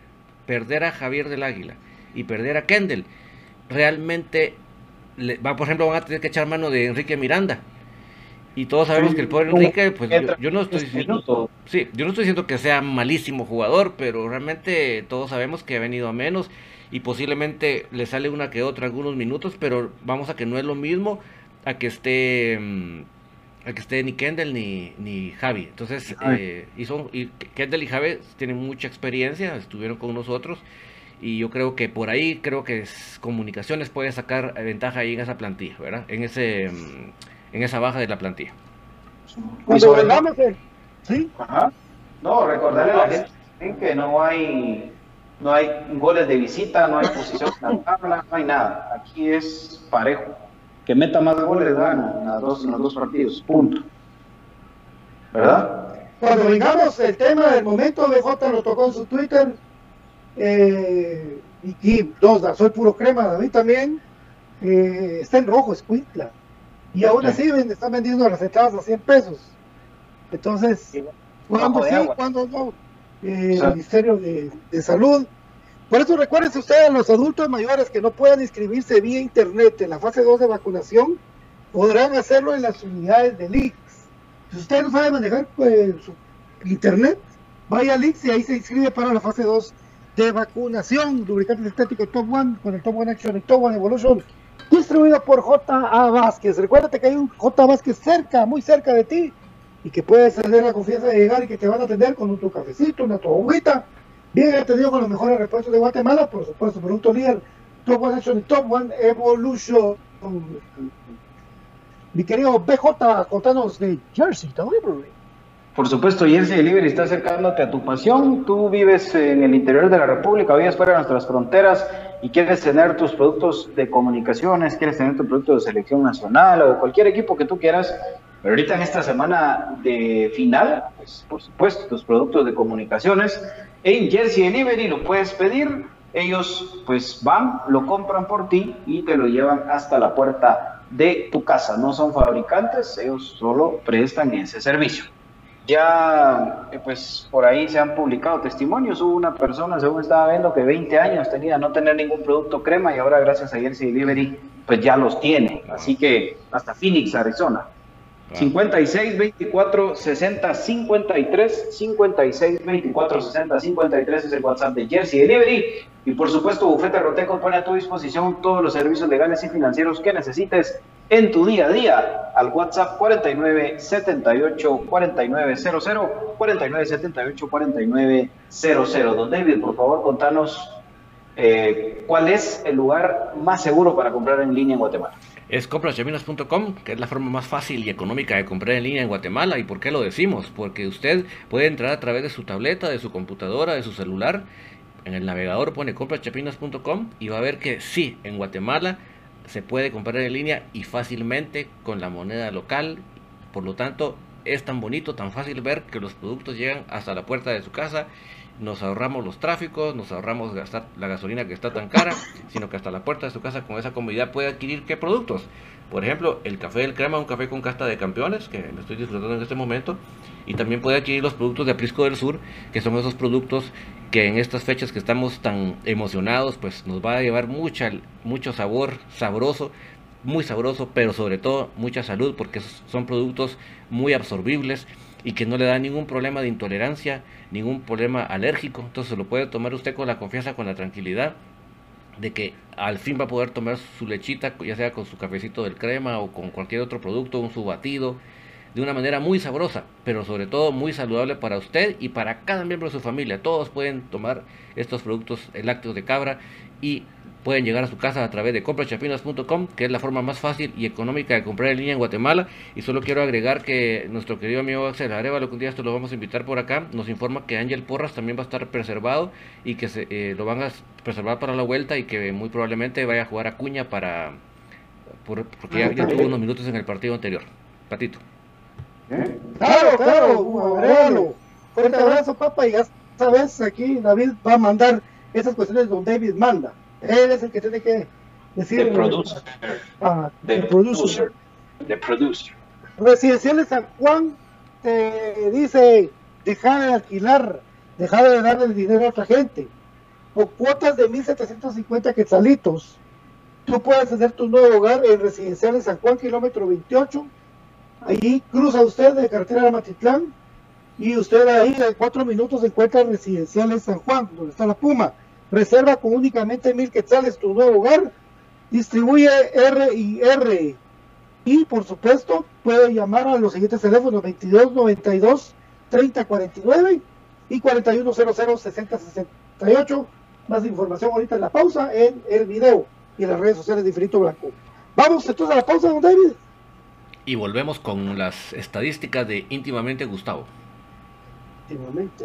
perder a Javier del Águila y perder a Kendall, realmente, va, por ejemplo, van a tener que echar mano de Enrique Miranda. Y todos sabemos que el pobre Enrique, pues yo, no estoy diciendo, sí, yo no estoy diciendo que sea malísimo jugador, pero realmente todos sabemos que ha venido a menos y posiblemente le sale una que otra algunos minutos, pero vamos a que no es lo mismo a que esté mm, a que esté ni Kendall ni, ni Javi. Entonces, eh, y son, y Kendall y Javi tienen mucha experiencia, estuvieron con nosotros y yo creo que por ahí creo que comunicaciones puede sacar ventaja ahí en esa plantilla, ¿verdad? En ese mm, en esa baja de la plantilla. Vengamos, sí. Ajá. No, recordarle a la gente que no hay no hay goles de visita, no hay posición en la tabla, no hay nada. Aquí es parejo que meta más goles gana en, dos, los dos partidos, punto. ¿Verdad? Cuando vengamos el tema del momento, BJ lo tocó en su Twitter. Eh, y, dos, soy puro crema, David también. Eh, está en rojo, Squintla. Y aún así están vendiendo las entradas a 100 pesos. Entonces, ¿cuándo sí, cuándo no? Eh, el Ministerio de, de Salud por eso recuerden ustedes a los adultos mayores que no puedan inscribirse vía internet en la fase 2 de vacunación, podrán hacerlo en las unidades de LIX. Si usted no sabe manejar pues, su internet, vaya a LIX y ahí se inscribe para la fase 2 de vacunación. Lubricante estético Top One con el Top One Action y Top One Evolution, distribuido por J.A. Vázquez. Recuérdate que hay un J. Vázquez cerca, muy cerca de ti, y que puedes tener la confianza de llegar y que te van a atender con tu cafecito, una tu agüita Bien atendido con los mejores repuestos de Guatemala, por supuesto, producto líder, Top One Action y Top One Evolution. Mi querido BJ, contanos de Jersey Delivery. Por supuesto, Jersey Delivery está acercándote a tu pasión. Tú vives en el interior de la República, vives fuera de nuestras fronteras y quieres tener tus productos de comunicaciones, quieres tener tu producto de selección nacional o cualquier equipo que tú quieras. Pero ahorita en esta semana de final, pues por supuesto, tus productos de comunicaciones en Jersey Delivery lo puedes pedir. Ellos pues van, lo compran por ti y te lo llevan hasta la puerta de tu casa. No son fabricantes, ellos solo prestan ese servicio. Ya eh, pues por ahí se han publicado testimonios. Hubo una persona, según estaba viendo, que 20 años tenía no tener ningún producto crema y ahora gracias a Jersey Delivery pues ya los tiene. Así que hasta Phoenix, Arizona. 56 24 60 53 56 24 60 53 es el WhatsApp de Jersey Delivery y por supuesto Bufete Roteco pone a tu disposición todos los servicios legales y financieros que necesites en tu día a día al WhatsApp 49 78 49 00 49 78 49 00 Don David por favor contanos eh, cuál es el lugar más seguro para comprar en línea en Guatemala es compraschapinas.com, que es la forma más fácil y económica de comprar en línea en Guatemala. ¿Y por qué lo decimos? Porque usted puede entrar a través de su tableta, de su computadora, de su celular. En el navegador pone compraschapinas.com y va a ver que sí, en Guatemala se puede comprar en línea y fácilmente con la moneda local. Por lo tanto, es tan bonito, tan fácil ver que los productos llegan hasta la puerta de su casa nos ahorramos los tráficos, nos ahorramos gastar la gasolina que está tan cara, sino que hasta la puerta de su casa con esa comodidad puede adquirir qué productos. Por ejemplo, el café del crema, un café con casta de campeones, que me estoy disfrutando en este momento, Y también puede adquirir los productos de Aprisco del Sur, que son esos productos que en estas fechas que estamos tan emocionados, pues nos va a llevar mucha, mucho sabor sabroso, muy sabroso, pero sobre todo mucha salud, porque son productos muy absorbibles y que no le da ningún problema de intolerancia, ningún problema alérgico. Entonces lo puede tomar usted con la confianza, con la tranquilidad de que al fin va a poder tomar su lechita, ya sea con su cafecito del crema o con cualquier otro producto, un su batido, de una manera muy sabrosa, pero sobre todo muy saludable para usted y para cada miembro de su familia. Todos pueden tomar estos productos lácteos de cabra y pueden llegar a su casa a través de comprachapinas.com, que es la forma más fácil y económica de comprar en línea en Guatemala. Y solo quiero agregar que nuestro querido amigo Axel Arevalo, que un día esto lo vamos a invitar por acá, nos informa que Ángel Porras también va a estar preservado y que se, eh, lo van a preservar para la vuelta y que muy probablemente vaya a jugar a Cuña para porque ya, ya tuvo unos minutos en el partido anterior. Patito. Claro, claro, Fuerte abrazo, papá, y ya sabes, aquí David va a mandar esas cuestiones donde David manda. Él es el que tiene que decir. The producer. Ah, the, producer. The producer. Residenciales San Juan te dice, deja de alquilar, deja de darle el dinero a otra gente. Por cuotas de 1.750 quetzalitos, tú puedes hacer tu nuevo hogar en Residenciales San Juan, kilómetro 28. Ahí cruza usted de carretera a Matitlán y usted ahí en cuatro minutos encuentra Residenciales San Juan, donde está la Puma. Reserva con únicamente mil quetzales tu nuevo hogar. Distribuye R y R. Y por supuesto, puede llamar a los siguientes teléfonos: 22 92 30 49 y 4100 60 68. Más información ahorita en la pausa en el video y en las redes sociales de Infinito Blanco. Vamos entonces a la pausa, don David. Y volvemos con las estadísticas de íntimamente Gustavo. Íntimamente.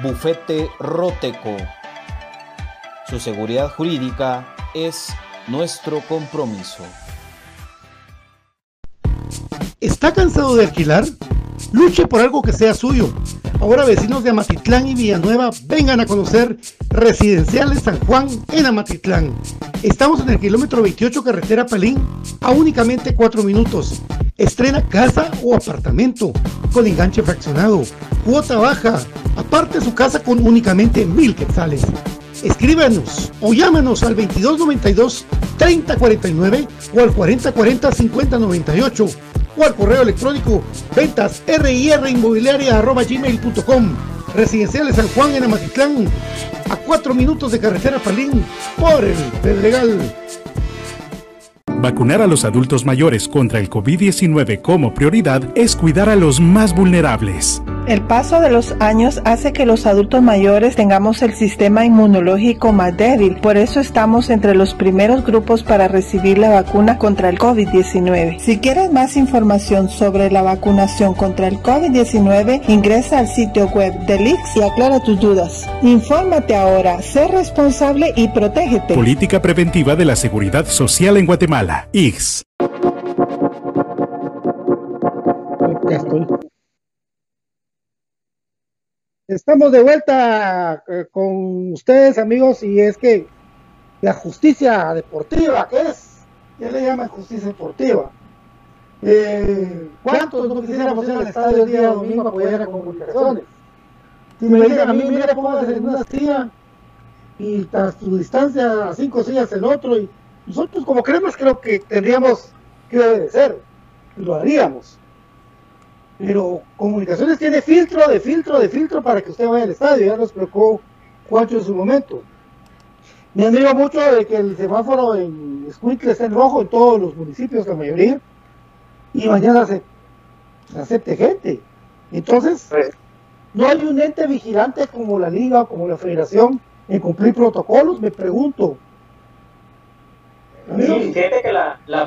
Bufete Roteco. Su seguridad jurídica es nuestro compromiso. ¿Está cansado de alquilar? Luche por algo que sea suyo. Ahora vecinos de Amatitlán y Villanueva, vengan a conocer Residenciales San Juan en Amatitlán. Estamos en el kilómetro 28 carretera Palín a únicamente 4 minutos. Estrena casa o apartamento con enganche fraccionado, cuota baja, aparte su casa con únicamente mil quetzales. Escríbanos o llámanos al 2292 3049 o al 4040 5098 al correo electrónico ventas gmail.com Residenciales San Juan en Amatitlán, a 4 minutos de carretera Palín, por el Pedregal. Vacunar a los adultos mayores contra el COVID-19 como prioridad es cuidar a los más vulnerables. El paso de los años hace que los adultos mayores tengamos el sistema inmunológico más débil, por eso estamos entre los primeros grupos para recibir la vacuna contra el COVID-19. Si quieres más información sobre la vacunación contra el COVID-19, ingresa al sitio web del IX y aclara tus dudas. Infórmate ahora, sé responsable y protégete. Política preventiva de la seguridad social en Guatemala. IX. Estamos de vuelta eh, con ustedes, amigos, y es que la justicia deportiva, ¿qué es? ¿Qué le llaman justicia deportiva? Eh, ¿Cuántos no quisiéramos ir al estadio el día domingo a apoyar a comunicaciones? Si me dicen a mí, mira, póngase en una silla y a su distancia cinco sillas el otro, y nosotros como creemos creo que tendríamos que obedecer, lo haríamos. Pero comunicaciones tiene filtro de filtro de filtro para que usted vaya al estadio, ya lo explicó Juancho en su momento. Me admiro mucho de que el semáforo en Squinkle esté en rojo en todos los municipios, la mayoría, y mañana se, se acepte gente. Entonces, no hay un ente vigilante como la liga, como la federación, en cumplir protocolos, me pregunto. Sí, fíjate que la, la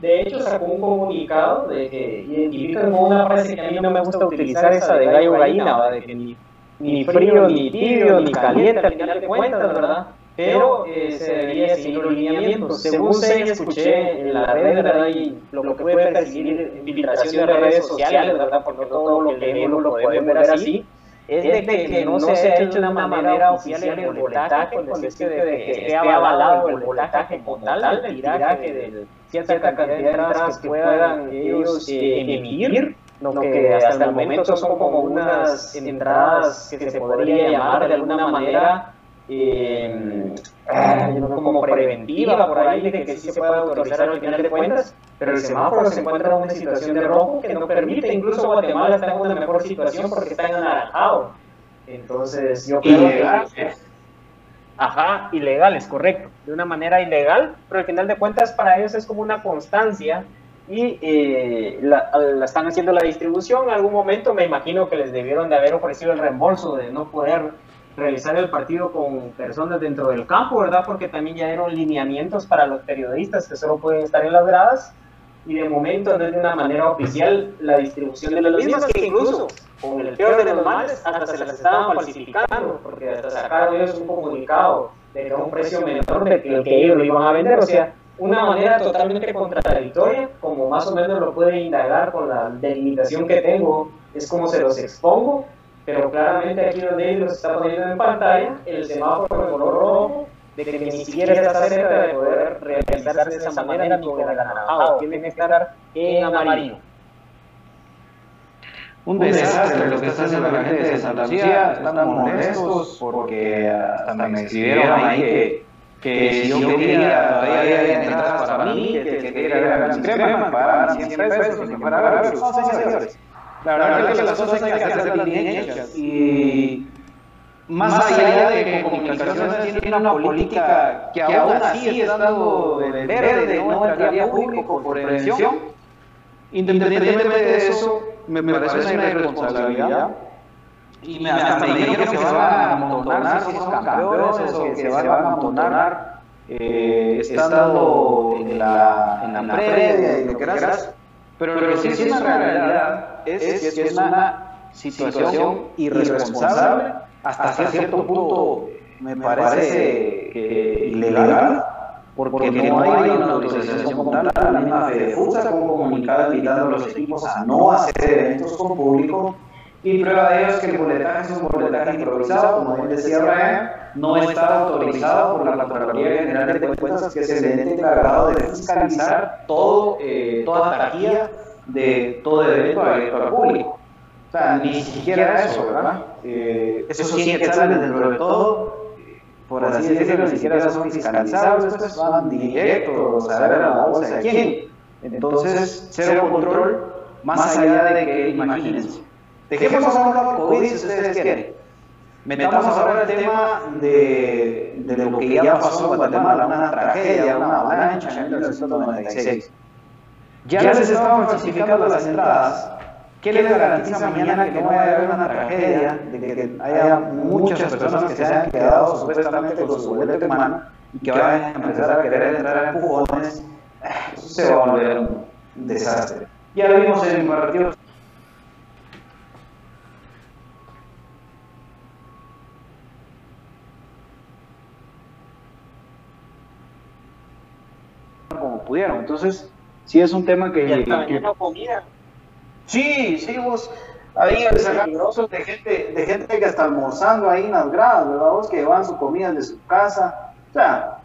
de hecho, sacó un comunicado de que identifican como una frase que a mí no me gusta utilizar esa de gallo gallina, de que ni, frío, ni tibio, ni caliente, al final de cuentas, ¿verdad? Pero eh, se debería seguir los lineamientos. Según y escuché en la red, ¿verdad? Y lo que puede percibir en filtración de redes sociales, ¿verdad? Porque no todo lo que leemos lo podemos ver así es de que, no se ha hecho de una manera oficial el boletaje, con el sentido de que esté avalado el boletaje como tal, el tiraje de cierta cantidad de entradas que puedan ellos emitir, lo que hasta el momento son como unas entradas que se podría llamar de alguna manera eh, como preventiva por ahí de que sí se puede autorizar al final de cuentas, pero el semáforo se encuentra en una situación de rojo que no permite, incluso Guatemala está en una mejor situación porque está en anaranjado. Entonces yo creo que... Ajá, ilegales, correcto, de una manera ilegal, pero al final de cuentas para ellos es como una constancia y eh, la, la, están haciendo la distribución. En algún momento me imagino que les debieron de haber ofrecido el reembolso de no poder realizar el partido con personas dentro del campo, ¿verdad? Porque también ya eran lineamientos para los periodistas que solo pueden estar en las gradas. Y de momento no es de una manera oficial la distribución de los mismos que incluso con el peor de los males hasta se las estaban falsificando porque hasta sacaron ellos un comunicado de que un precio menor de que, que ellos lo iban a vender, o sea, una manera totalmente contradictoria, como más o menos lo puede indagar con la delimitación que tengo, es como se los expongo, pero claramente aquí donde ellos está poniendo en pantalla el semáforo de color rojo de que ni siquiera está cerca de poder realizarse de esa manera ni con el anaranjado, tiene que estar en amarillo. Un desastre lo que está haciendo la gente de Santa Lucía, estamos molestos porque hasta me escribieron ahí que, que si yo quería, todavía había entradas para mí, que, que quería ir a ver a crema, pagaban 100 pesos a ver, no, señores. La verdad es que las cosas hay que hacerlas bien hechas y más allá de que Comunicaciones tiene una política que aún así está dando el verde, no entraría público por prevención, independientemente de eso, me parece una irresponsabilidad. Y me, hasta me dijeron que se van a amontonar si son campeones o que se van a amontonar eh, estando en la, en la previa y lo que quieras. Pero lo que sí es una realidad es que es una situación irresponsable hasta cierto punto me parece que ilegal, porque no hay una autorización como tal. La misma FEDEFUT sacó un comunicado invitando a los equipos a no hacer eventos con público Y prueba de ello es que el boletaje es un boletaje improvisado, como bien decía Brian, no está autorizado por la Contraloría General de Cuentas, que es el ente encargado de fiscalizar todo, eh, toda taquilla de todo evento abierto al público. O sea, ni siquiera eso, ¿verdad? Eh, esos 100 quetzales dentro de todo, por así decirlo, ni siquiera son fiscalizables, estos van directos a ver a la bolsa de quién. Entonces, cero control, más allá de que, imagínense, Dejemos hablar de COVID si ustedes quieren. Metamos ahora el tema de, de lo que ya pasó en Guatemala, una tragedia, una avalancha en 1996. Ya les estaban falsificando las entradas. ¿Qué les garantiza mañana que no vaya a haber una tragedia, de que haya muchas personas que se hayan quedado supuestamente con su boleto de mano y que vayan a empezar a querer entrar a empujones? Eso se va a volver un desastre. Ya lo vimos en partidos como pudieron. Entonces, sí es un tema que... Y que... no comida. Sí, sí, vos... Ahí peligrosos de gente, de gente que está almorzando ahí en las gradas, ¿verdad? Vos que llevan su comida de su casa. O sea,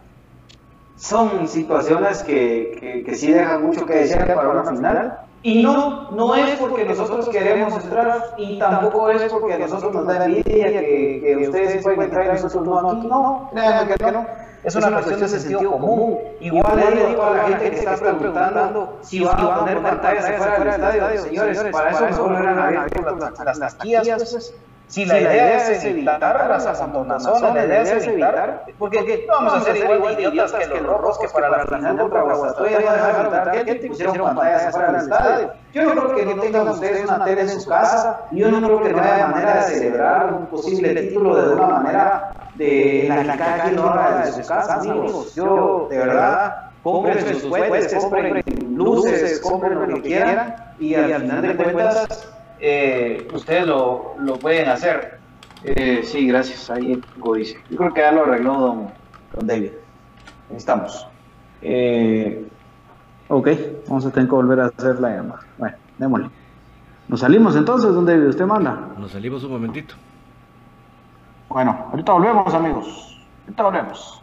son situaciones que, que, que sí dejan mucho que decir para una final. Y no, no es porque nosotros queremos entrar y tampoco es porque nosotros nos da envidia que, que ustedes pueden entrar y nosotros no. No, créanme que no es una cuestión de sentido común. Igual le digo a la gente que está preguntando si va a poner pantallas afuera del estadio. Señores, para eso mejor eran abiertas las, las taquillas. Si la idea es evitar las amontonazones, la idea es evitar, porque no vamos a ser igual de idiotas que los rojos que para la final contra Guastatoya no dejaron entrar gente y pusieron pantallas afuera del estadio. Yo no creo que no tengan ustedes una tele en su casa, y yo no creo que no haya manera de celebrar un posible título de una manera de la que cada quien lo haga desde su casa, amigos. Yo, de verdad, compren sus cohetes, compren luces, compren lo que quieran, y al final de cuentas eh, ustedes lo, lo, pueden hacer. Eh, sí, gracias. Ahí dice. Yo creo que ya lo arregló don, don David. Ahí estamos. Eh, ok, vamos a tener que volver a hacer la llamada. Bueno, démosle. ¿Nos salimos entonces, don David? ¿Usted manda? Nos salimos un momentito. Bueno, ahorita volvemos, amigos. Ahorita volvemos.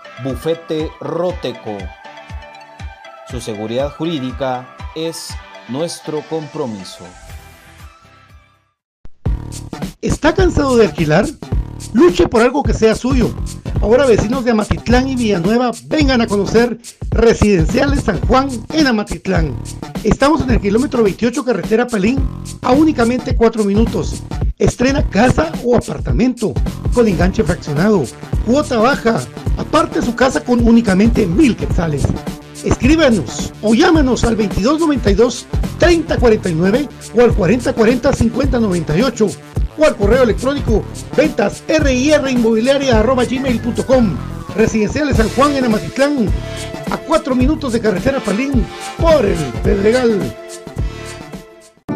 Bufete Roteco. Su seguridad jurídica es nuestro compromiso. ¿Está cansado de alquilar? Luche por algo que sea suyo. Ahora vecinos de Amatitlán y Villanueva vengan a conocer Residenciales San Juan en Amatitlán. Estamos en el kilómetro 28 carretera Pelín a únicamente 4 minutos. Estrena casa o apartamento con enganche fraccionado, cuota baja, aparte su casa con únicamente mil quetzales. Escríbanos o llámanos al 2292 3049 o al 4040 5098 o al correo electrónico ventas gmail.com Residenciales San Juan en Amatitlán, a 4 minutos de carretera Palín, por el Pedregal.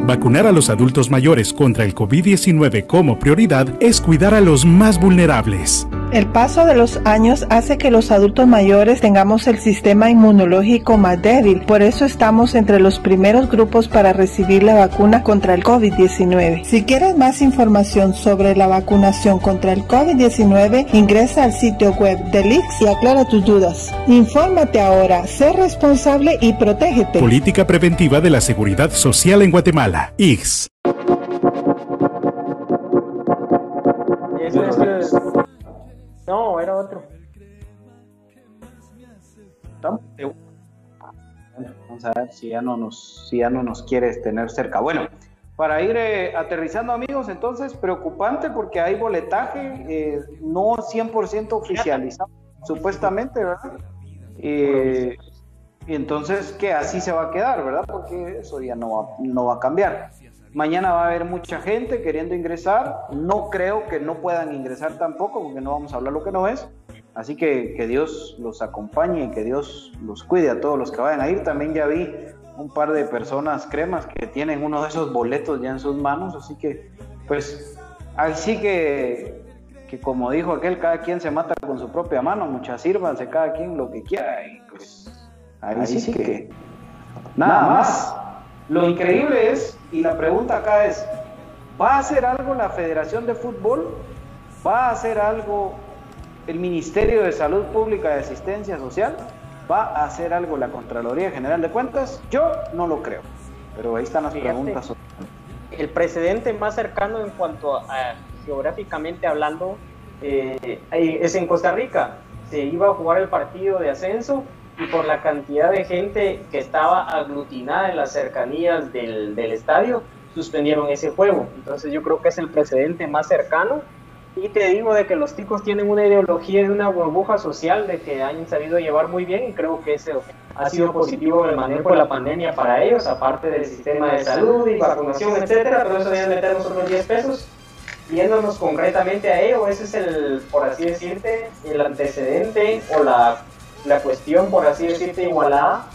Vacunar a los adultos mayores contra el COVID-19 como prioridad es cuidar a los más vulnerables. El paso de los años hace que los adultos mayores tengamos el sistema inmunológico más débil, por eso estamos entre los primeros grupos para recibir la vacuna contra el COVID-19. Si quieres más información sobre la vacunación contra el COVID-19, ingresa al sitio web del IX y aclara tus dudas. Infórmate ahora, sé responsable y protégete. Política preventiva de la seguridad social en Guatemala. IX. No, era otro. Vamos a ver si ya no nos, si ya no nos quieres tener cerca. Bueno, para ir eh, aterrizando amigos, entonces preocupante porque hay boletaje eh, no 100% oficializado, supuestamente, ¿verdad? Eh, y entonces que así se va a quedar, ¿verdad? Porque eso ya no va, no va a cambiar. Mañana va a haber mucha gente queriendo ingresar. No creo que no puedan ingresar tampoco, porque no vamos a hablar lo que no es. Así que que Dios los acompañe y que Dios los cuide a todos los que vayan a ir. También ya vi un par de personas cremas que tienen uno de esos boletos ya en sus manos. Así que, pues, así que, que como dijo aquel, cada quien se mata con su propia mano. Muchas sírvanse cada quien lo que quiera. Y pues, ahí, sí, que, nada más. Lo increíble es, y la pregunta acá es, ¿va a hacer algo la Federación de Fútbol? ¿Va a hacer algo el Ministerio de Salud Pública y Asistencia Social? ¿Va a hacer algo la Contraloría General de Cuentas? Yo no lo creo, pero ahí están las Fíjate, preguntas. El precedente más cercano en cuanto a geográficamente hablando eh, es en Costa Rica. Se iba a jugar el partido de ascenso y por la cantidad de gente que estaba aglutinada en las cercanías del, del, estadio, suspendieron ese juego. Entonces yo creo que es el precedente más cercano. Y te digo de que los ticos tienen una ideología de una burbuja social de que han sabido llevar muy bien y creo que eso ha sido positivo el manejo de la pandemia para ellos, aparte del sistema de salud y vacunación, etcétera, pero eso debe meternos unos 10 pesos. Yéndonos concretamente a ello, ese es el, por así decirte, el antecedente o la la cuestión, por así decirte, igualada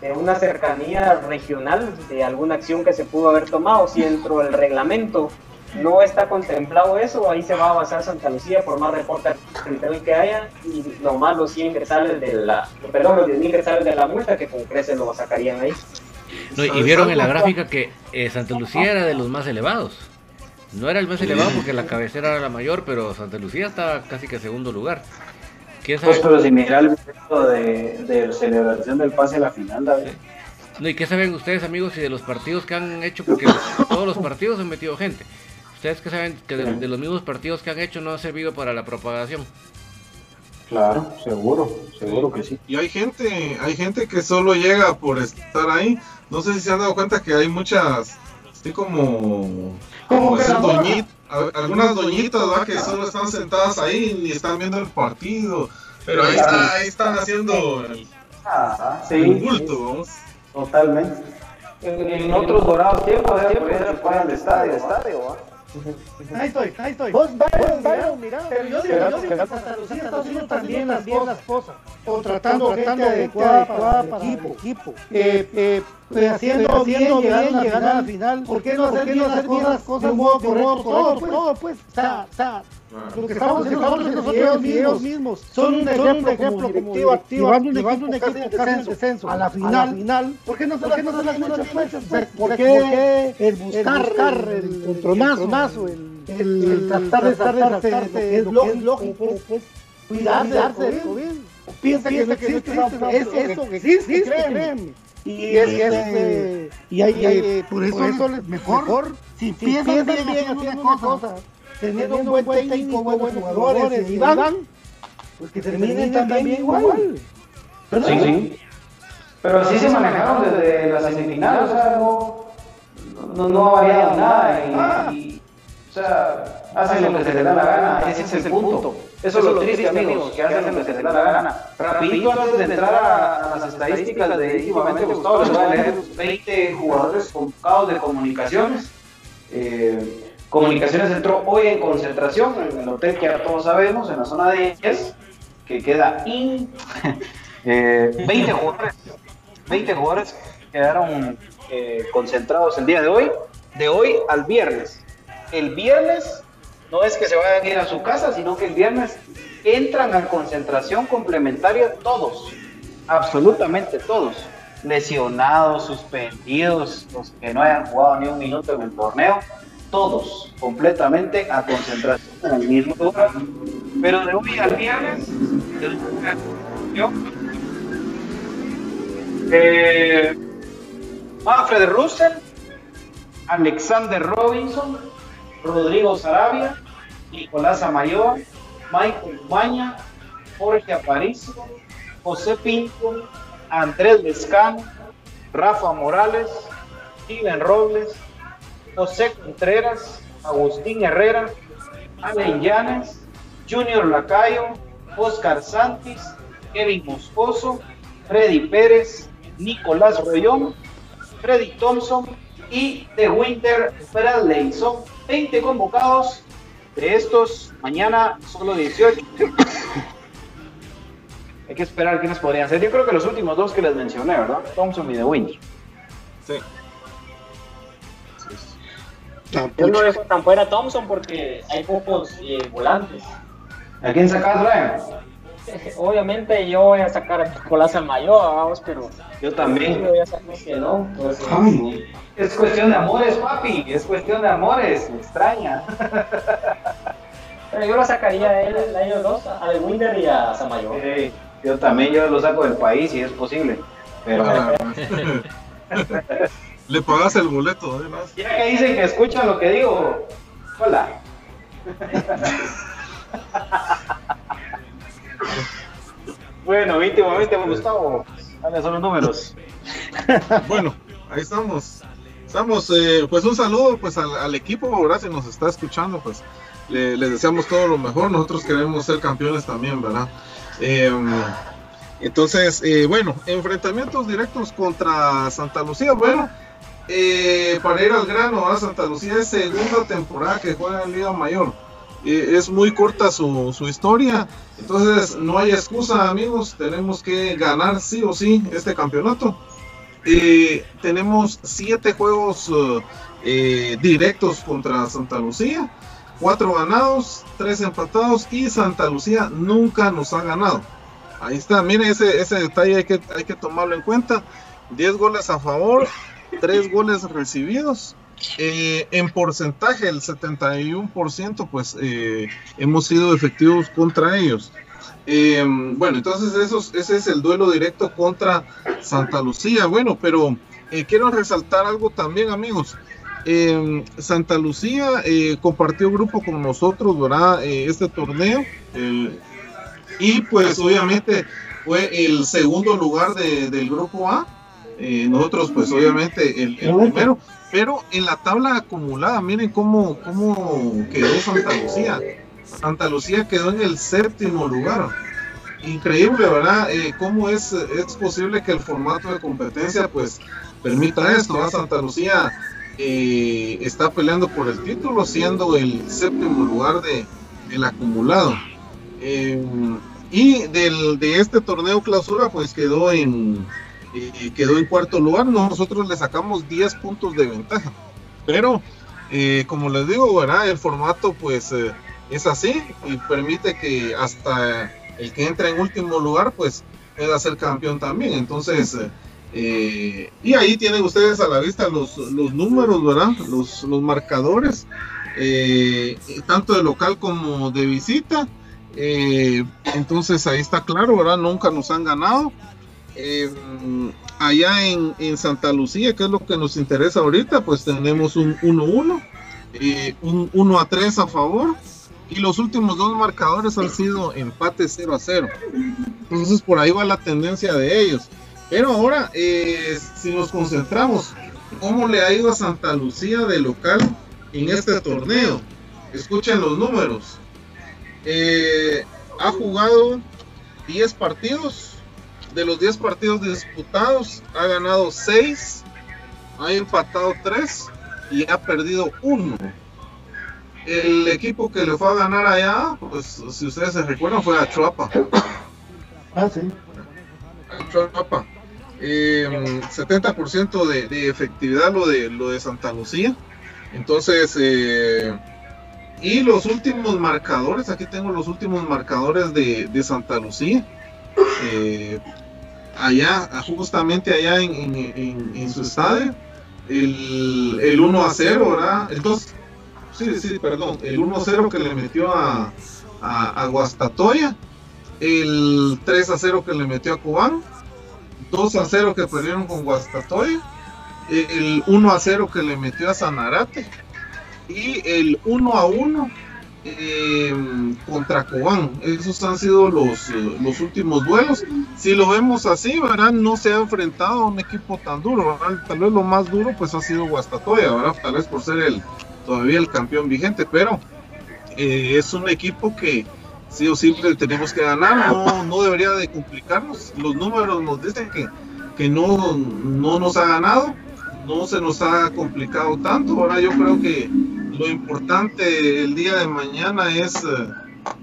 de una cercanía regional de alguna acción que se pudo haber tomado. Si dentro del reglamento no está contemplado eso, ahí se va a basar Santa Lucía por más reporte que haya y nomás los 100 quetzales de la, perdón, los 10 mil quetzales de la multa que con creces lo sacarían ahí. No, y vieron en la gráfica que eh, Santa Lucía era de los más elevados. No era el más elevado porque la cabecera era la mayor, pero Santa Lucía estaba casi que en segundo lugar. ¿Quién sabe? Pues, pero si mira el video de, de celebración del pase a la final, David. No, ¿y qué saben ustedes, amigos, y de los partidos que han hecho? Porque todos los partidos han metido gente. ¿Ustedes qué saben que de, de, los mismos partidos que han hecho no ha servido para la propagación? Claro, seguro, seguro que sí. Y hay gente, hay gente que solo llega por estar ahí. No sé si se han dado cuenta que hay muchas, así como, como doñitas, algunas doñitas ¿verdad? que solo están sentadas ahí y están viendo el partido. Pero ahí, está, ahí están haciendo el, ah, sí, el bulto, vamos. Totalmente. En, en otros dorados tiempos, siempre se fuera al estadio, estadio, ¿va? Ahí estoy, ahí estoy. Vos Byron, mira, pero yo digo, yo digo que Santa Lucía está haciendo también las las cosas, contratando, contratando gente adecuada para el equipo, equipo. Eh, eh, pues, haciendo bien, bien llegar a la final. ¿Por qué no hacer, ¿por qué no hacer cosas, de modo correcto? Todo, pues, todo, pues. Está, está Lo que estamos haciendo ellos, ellos mismos. son un ejemplo, como activa, llevando un equipo descenso a la final. final. ¿Por qué no se las muchas ¿Por qué el buscar el tronazo, el tratar de estar es lógico, cuidarse del COVID? Piensa que no existe, es eso que existe, créeme. Y, es, este, y hay, por eso, es mejor, si piensan bien haciendo una cosa teniendo un buen técnico, buenos jugadores y van, pues que terminen también igual. Sí, sí. Pero así se manejaron desde las semifinales, o sea, no, no, ha variado nada. Y, o sea, hacen lo que se les da la gana, ese es el punto. Eso es lo triste, amigos, que hacen lo que se les da la gana. Rapidito, antes de entrar a, las estadísticas de íntimamente Gustavo, les voy a leer 20 jugadores convocados de comunicaciones. Eh, Comunicaciones entró hoy en concentración en el hotel que ya todos sabemos, en la zona 10, que queda in. 20 eh, jugadores, 20 jugadores quedaron eh, concentrados el día de hoy, de hoy al viernes. El viernes no es que se vayan a ir a su casa, sino que el viernes entran a concentración complementaria todos, absolutamente todos. Lesionados, suspendidos, los que no hayan jugado ni un minuto en el torneo, todos completamente a concentración en el mismo lugar. Pero de hoy al viernes, eh, Manfred Russell, Alexander Robinson, Rodrigo Sarabia, Nicolás Amayor, Michael Maña, Jorge Aparicio, José Pinto, Andrés Lescano, Rafa Morales, Steven Robles, José Contreras, Agustín Herrera, Allen Llanes, Junior Lacayo, Oscar Santis, Kevin Moscoso, Freddy Pérez, Nicolás Royón, Freddy Thompson y The Winter Bradley. Son 20 convocados. De estos, mañana solo 18. Hay que esperar quiénes podrían ser. Yo creo que los últimos dos que les mencioné, ¿verdad? Thompson y The Winter. Sí. Yo no dejo tan fuera a Thompson porque hay pocos eh, volantes. ¿A quién sacas, Brian? Obviamente yo voy a sacar a Nicolás Mayor, vamos, pero. Yo también. Yo ya sabemos que no. es cuestión de amores, papi. Es cuestión de amores. Me extraña. Pero yo lo sacaría a, él, a ellos dos, a De Winder y a Samayor. Sí, yo también yo lo saco del país si es posible. Pero. Le pagas el boleto, ¿eh? Ya que dicen que escuchan lo que digo, hola. bueno, íntimamente, Gustavo, ¿cuáles son los números? bueno, ahí estamos. Estamos, eh, pues un saludo pues al, equipo, ¿verdad? Si nos está escuchando, pues les deseamos todo lo mejor. Nosotros queremos ser campeones también, ¿verdad? Em, entonces, eh, bueno, enfrentamientos directos contra Santa Lucía. Bueno, eh, para ir al grano, a Santa Lucía es segunda temporada que juega en Liga Mayor. Eh, es muy corta su, historia, entonces no hay excusa, amigos. Tenemos que ganar sí o sí este campeonato. Eh, tenemos siete juegos directos contra Santa Lucía, cuatro ganados, tres empatados y Santa Lucía nunca nos ha ganado. Ahí está, miren ese, ese detalle, hay que, hay que tomarlo en cuenta. 10 goles a favor, tres goles recibidos. Eh, en porcentaje, el 71%, pues eh, hemos sido efectivos contra ellos. Eh, bueno, entonces esos, ese es el duelo directo contra Santa Lucía. Bueno, pero quiero resaltar algo también, amigos. Santa Lucía compartió grupo con nosotros, ¿verdad? este torneo. y pues obviamente fue el segundo lugar del grupo A eh, nosotros pues obviamente el, primero, pero en la tabla acumulada, miren cómo, cómo quedó Santa Lucía. Santa Lucía quedó en el séptimo lugar. Increíble, ¿verdad? Eh, ¿Cómo es, es posible que el formato de competencia pues permita esto? Santa Lucía eh, está peleando por el título siendo el séptimo lugar de, del acumulado. y del, de este torneo clausura pues quedó en y quedó en cuarto lugar. Nosotros le sacamos 10 puntos de ventaja. Pero, eh, como les digo, ¿verdad? el formato pues eh, es así y permite que hasta el que entra en último lugar, pues pueda ser campeón también. Entonces, eh, y ahí tienen ustedes a la vista los, los números, ¿verdad? Los, los marcadores, eh, tanto de local como de visita. Eh, entonces ahí está claro, ¿verdad? Nunca nos han ganado. Allá en, en, Santa Lucía, que es lo que nos interesa ahorita, pues tenemos un 1-1, un 1 a 3 a favor y los últimos dos marcadores han sido empate 0 a 0. Entonces por ahí va la tendencia de ellos. Pero ahora, eh, si nos concentramos, ¿cómo le ha ido a Santa Lucía de local en este torneo? Escuchen los números. Eh, ha jugado 10 partidos. De los 10 partidos disputados, ha ganado 6, ha empatado 3 y ha perdido 1 el equipo que le fue a ganar allá, pues si ustedes se recuerdan, fue a Chuapa. Ah, sí. A Chuapa. 70% de, de, efectividad lo de, lo de Santa Lucía. Entonces, eh, y los últimos marcadores, aquí tengo los últimos marcadores de, de Santa Lucía. Eh, allá, justamente allá en, en, en, su estadio, el, el 1 a 0, ¿verdad? El 2, sí, sí, perdón, el 1-0 que le metió a, a, Guastatoya, el 3-0 que le metió a Cubán, 2-0 que perdieron con Guastatoya, el 1-0 que le metió a Sanarate y el 1-1 eh, contra Cobán. Esos han sido los, los últimos duelos. Si lo vemos así, ¿verdad? No se ha enfrentado a un equipo tan duro. Tal vez lo más duro pues ha sido Guastatoya, ¿verdad? Tal vez por ser el, todavía el campeón vigente, pero eh, es un equipo que sí o sí tenemos que ganar, no, no debería de complicarnos. Los números nos dicen que, que no, no nos ha ganado, no se nos ha complicado tanto. Ahora yo creo que lo importante el día de mañana es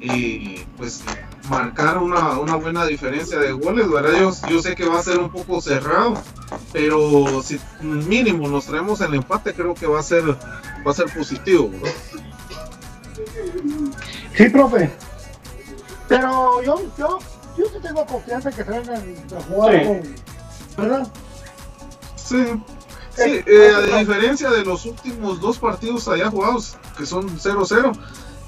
eh, pues marcar una, una, buena diferencia de goles, ¿verdad? Yo, yo, sé que va a ser un poco cerrado, pero si mínimo nos traemos el empate, creo que va a ser, va a ser positivo, Sí, profe. Pero yo, yo, yo sí tengo confianza que traigan a jugar con, ¿verdad? Sí. Sí, eh, a diferencia de los últimos dos partidos allá jugados, que son 0-0,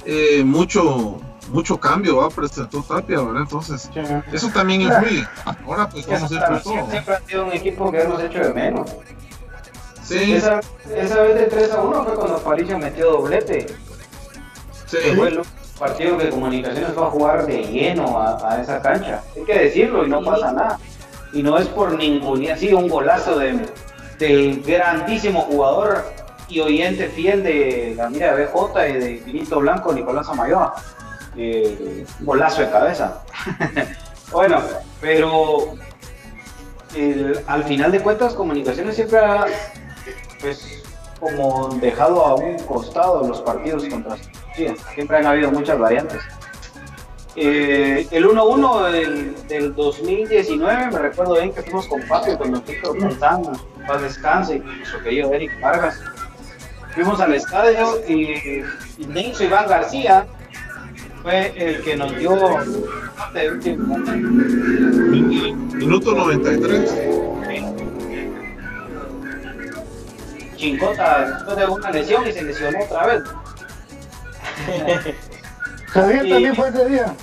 eh, mucho, mucho cambio va presentó Tapia, ¿verdad? Entonces, eso también influye. Ahora pues vamos a ir por todo. Siempre ha sido un equipo que hemos hecho de menos. Sí. Esa, esa vez de 3 a 1 fue cuando Paricio metió doblete. Sí. Fue el partido que Comunicaciones va a jugar de lleno a, a, esa cancha. Hay que decirlo y no pasa nada. Y no es por ningún, así un golazo de, del grandísimo jugador y oyente fiel de la mira de BJ y de Finito Blanco, Nicolás Amayoa eh, golazo de cabeza. bueno, pero al final de cuentas Comunicaciones siempre ha pues como dejado a un costado los partidos contra sí, siempre han habido muchas variantes. Eh, el 1-1 del, del, 2019, me recuerdo bien que fuimos con Patio, con nosotros Fontana, paz descanse, y nuestro querido Eric Vargas. Fuimos al estadio y, y Iván García fue el que nos dio de último Minuto 93. Chincota después de una lesión y se lesionó otra vez. Javier también fue ese día.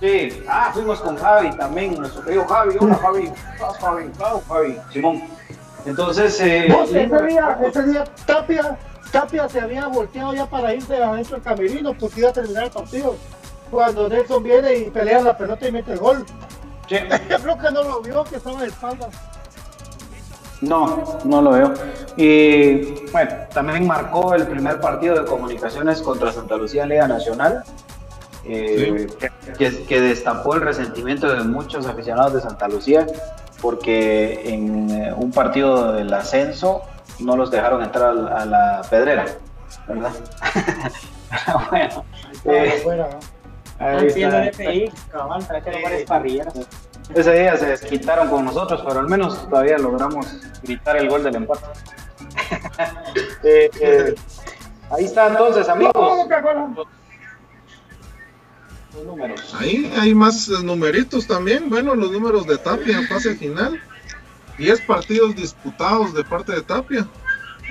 Sí, ah, fuimos con Javi también, nuestro querido Javi, hola Javi, Javi, Javi, Simón. Entonces, eh, ese día, ese día Tapia Tapia se había volteado ya para irse adentro del camerino porque iba a terminar el partido. Cuando Nelson viene y pelea la pelota y mete el gol. Sí. Yo creo que no lo vio, que estaba de espalda. No, no lo veo. Y bueno, también marcó el primer partido de comunicaciones contra Santa Lucía Liga Nacional, eh, sí. que, que, destapó el resentimiento de muchos aficionados de Santa Lucía, porque en eh, un partido del ascenso no los dejaron entrar a la pedrera, ¿verdad? bueno, eh, bueno, ahí está. FI, cabal, Ese día se desquitaron con nosotros, pero al menos todavía logramos gritar el gol del empate. eh, eh, ahí está entonces, amigos. Números. Ahí hay más eh, numeritos también. Bueno, los números de Tapia en fase final. 10 partidos disputados de parte de Tapia.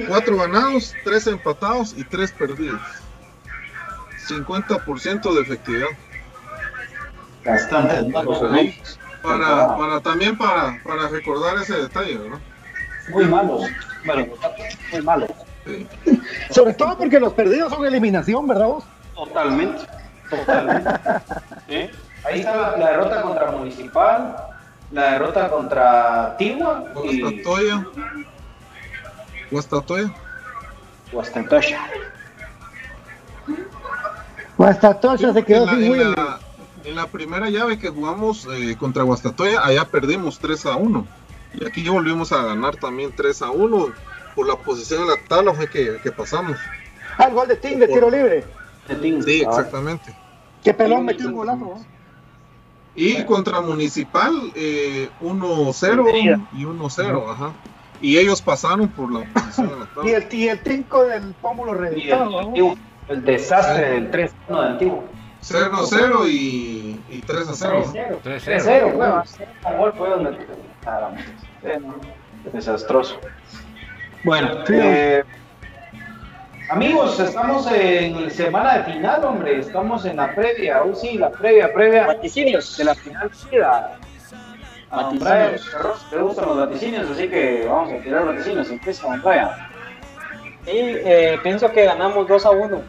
4 ganados, 3 empatados y 3 perdidos. 50% de efectividad. Bastante. Para, para también para, para recordar ese detalle, ¿verdad? Muy malos. Bueno, muy malos. Sí. Sobre todo porque los perdidos son eliminación, ¿verdad vos? Totalmente. Ahí está la, la derrota contra Municipal, la derrota contra Tigua y Guastatoya. Guastatoya. Guastatoya. Guastatoya se quedó En la, sin en Will. la- en la primera llave que jugamos eh, contra Guastatoya, allá perdimos 3 a 1. Y aquí ya volvimos a ganar también 3 a 1. Por la posición en la tabla fue que, que pasamos. Ah, el gol de Ting de tiro libre. Sí, exactamente. Que pelón metió un golazo. Y contra Municipal, eh, 1-0 y 1-0, ajá. Y ellos pasaron por la posición en la Y tabla. el, y el Tinco del pómulo Y el, reventado. antiguo, el desastre del 3-1 de Antiguo. 0-0 y, y 3-0. 3-0. 3-0. 3-0, weón. Gol fue donde. Desastroso. Bueno, eh, amigos, estamos en semana de final, hombre. Estamos en la previa, hoy sí, la previa, previa Vaticinios. de la final. Ida. A Brian le gustan los vaticinios, así que vamos a tirar vaticinios. Empieza Brian. Y eh, pienso que ganamos 2 a 1.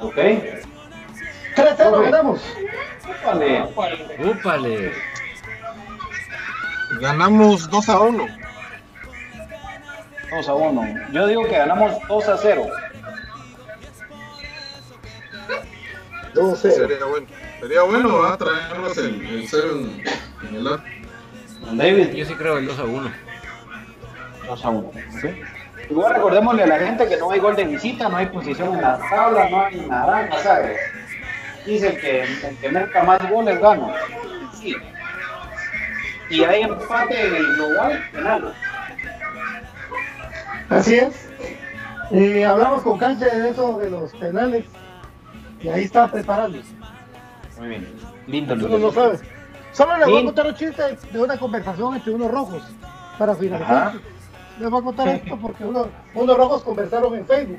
Ok. 3-0 ganamos. Vale. Úpale. Ganamos 2 a 1. 2 a 1. Yo digo que ganamos 2 a 0. 2-0. Sería bueno. Sería bueno, ¿verdad? Traernos el, el 0 en, en el arco. David. Yo sí creo el 2 a 1. 2 a 1. Igual recordémosle a la gente que no hay gol de visita, no hay posición en la tabla, no hay naranja, ¿sabes? Dice que el que marca más goles gana. Sí. Y hay empate en el global penal. Así es. Y hablamos con Cancha de eso de los penales. Y ahí está preparándose. Muy bien. Lindo no sabe. Solo les voy a contar un chiste de una conversación entre unos rojos para finalizar. Ajá. Les voy a contar esto porque uno- unos rojos conversaron en Facebook.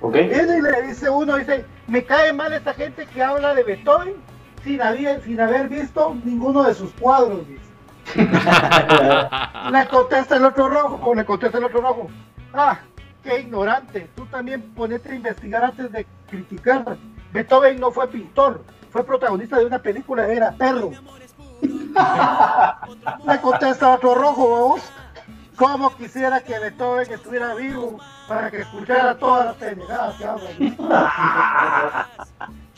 ¿Ok? Viene y le dice uno, dice, me cae mal esta gente que habla de Beethoven sin haber, sin haber visto ninguno de sus cuadros. dice. Le contesta el otro rojo, o le contesta el otro rojo. Ah, qué ignorante. Tú también ponete a investigar antes de criticar. Beethoven no fue pintor, fue protagonista de una película, era perro. le contesta otro rojo, vamos. ¿Cómo quisiera que Beethoven estuviera vivo para que escuchara todas las pendejadas que hablan?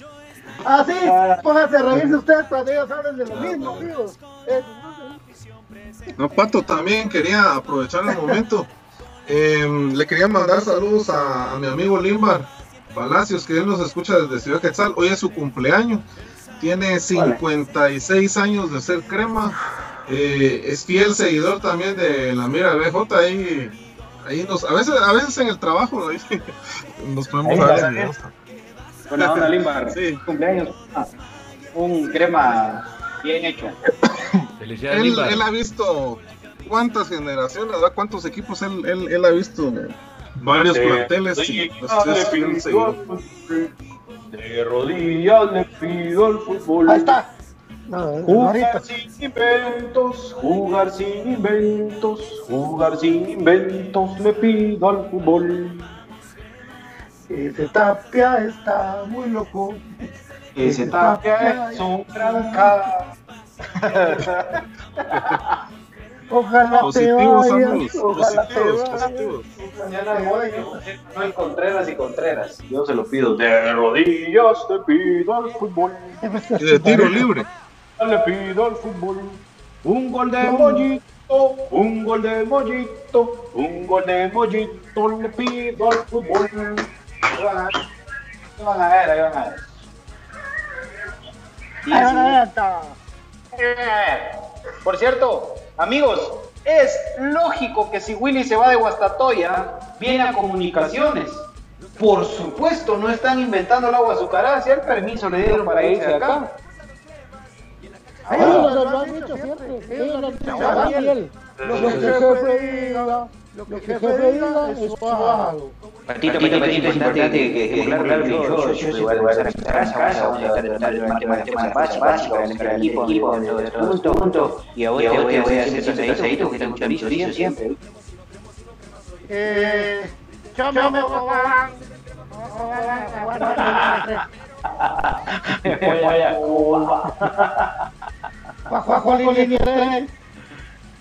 Así, pónganse a reírse ustedes cuando ellos hablan de lo mismo, amigos. No, Pato, también quería aprovechar el momento. Em, le quería mandar saludos a, a mi amigo Limbar Palacios, que él nos escucha desde Ciudad Quetzal. Hoy es su cumpleaños. Tiene 56 años de ser crema. Eh, es fiel seguidor también de la Mira BJ. Ahí, ahí nos, a, veces, a veces en el trabajo ahí nos podemos está, videos. Buena onda, Limbar. Sí. Cumpleaños. Ah, Un crema bien hecho. Felicidades, Él, ha visto cuántas generaciones, ¿verdad? cuántos equipos él, él, él ha visto varios planteles. y, pues, es fiel seguidor. De rodillas le pido al fútbol. Ahí está. No. Jugar sin inventos, jugar sin inventos, jugar sin inventos, le pido al fútbol. Ese tapia está muy loco. Ese tapia es un gran Ojalá te Positivos, vayas. amigos, Ojalá te positivos, vayas. positivos. Mañana voy, no hay Contreras y Contreras. Yo se lo pido. De rodillas te pido al fútbol. Y de tiro libre. Le pido al fútbol. Un gol de mollito, un gol de mollito, un gol de mollito. Le pido al fútbol. Ahí van a ver, ahí van a ver. Ahí van a ver. Por cierto, amigos, es lógico que si Willy se va de Guastatoya, viene a comunicaciones. Por supuesto, no están inventando el agua azucarada, si el permiso le dieron para irse de acá. Ellos lo, han dicho siempre. Ellos lo han dicho. Lo que diga, lo que el jefe diga es suave. Patito, patito, patito, es importante que quede claro que yo, yo soy voy a estar en casa, casa, voy a estar tratando el tema básico, el equipo, equipo, todo junto, y a vos te voy a hacer esos asaditos que están chorizo siempre. Eh, chamo, voy a Cuba.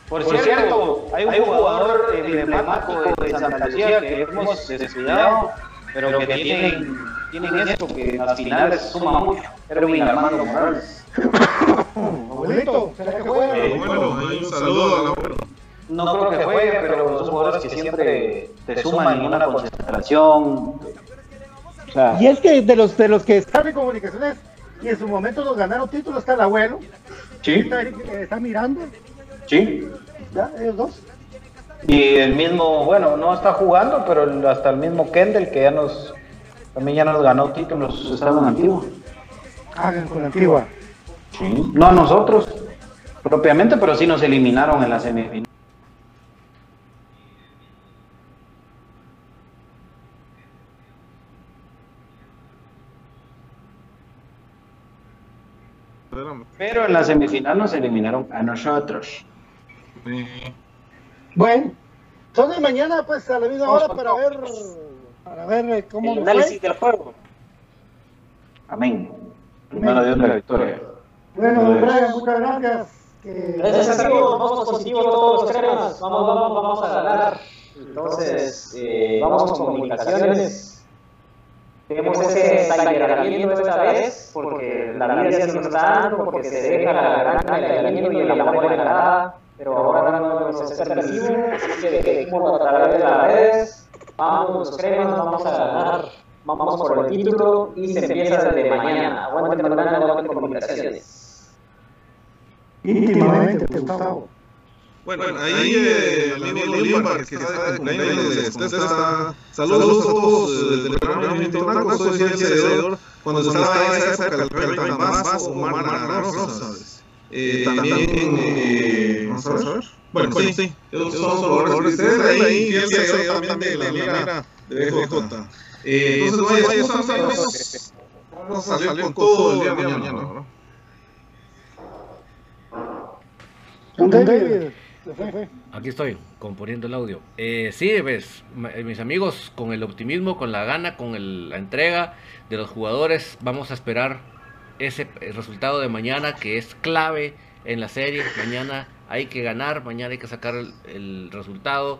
Por, Por cierto, hay un, jugador emblemático de Santa Lucía que hemos descuidado, pero que tienen, tienen eso que en las finales suma mucho. Erwin Armando Morales. Abuelito, ¿será que juega? Eh, bueno, un saludo a la No creo que juegue, pero son jugadores que siempre te suman en una concentración. O sea, y es que de los, de los que están en comunicaciones y en su momento nos ganaron títulos, está el abuelo. Sí. Está, está mirando. Sí. Ya, ellos dos. Y el mismo, bueno, no está jugando, pero hasta el mismo Kendall que ya nos, también ya nos ganó títulos, estaba en Antigua. Ah, con Antigua. Sí. No a nosotros, propiamente, pero sí nos eliminaron en la semifinal. Pero en la semifinal nos eliminaron a nosotros. Sí. Bueno, entonces mañana pues a la misma hora para ver para ver eh, cómo El análisis fue. del juego. Amén. Primero Dios de la victoria. Bueno, Brian, muchas gracias. Que- Gracias amigos, vamos positivos todos los cremas, vamos, vamos, vamos a ganar. Entonces, eh, vamos con comunicaciones. Tenemos ese talleramiento esta vez, porque la vida sí nos está dando, porque se deja la gran talleramiento y el amor en la grada, pero ahora no nos es así que dejemos a través de las redes, vamos cremas, vamos a ganar, vamos por el título y se empieza desde mañana. Aguante Fernando, aguante comunicaciones. íntimamente, Gustavo. Bueno, ahí eh, el amigo que está de cumpleaños, está, saludos a todos eh, del programa Movimiento Blanco, soy fiel seguidor cuando se estaba en esa época el Perla más o Rosas. Eh, también, eh, vamos a ver. Bueno, sí, sí, ellos son jugadores de ustedes ahí, fiel seguidor también de la liga de BJ. Eh, entonces, vaya, esos amigos, vamos a salir con todo el día de mañana, ¿no? Aquí estoy, componiendo el audio. Eh, sí, ves, ma- eh, mis amigos, con el optimismo, con la gana, con el- la entrega de los jugadores, vamos a esperar ese eh, resultado de mañana que es clave en la serie. Mañana hay que ganar, mañana hay que sacar el, el resultado.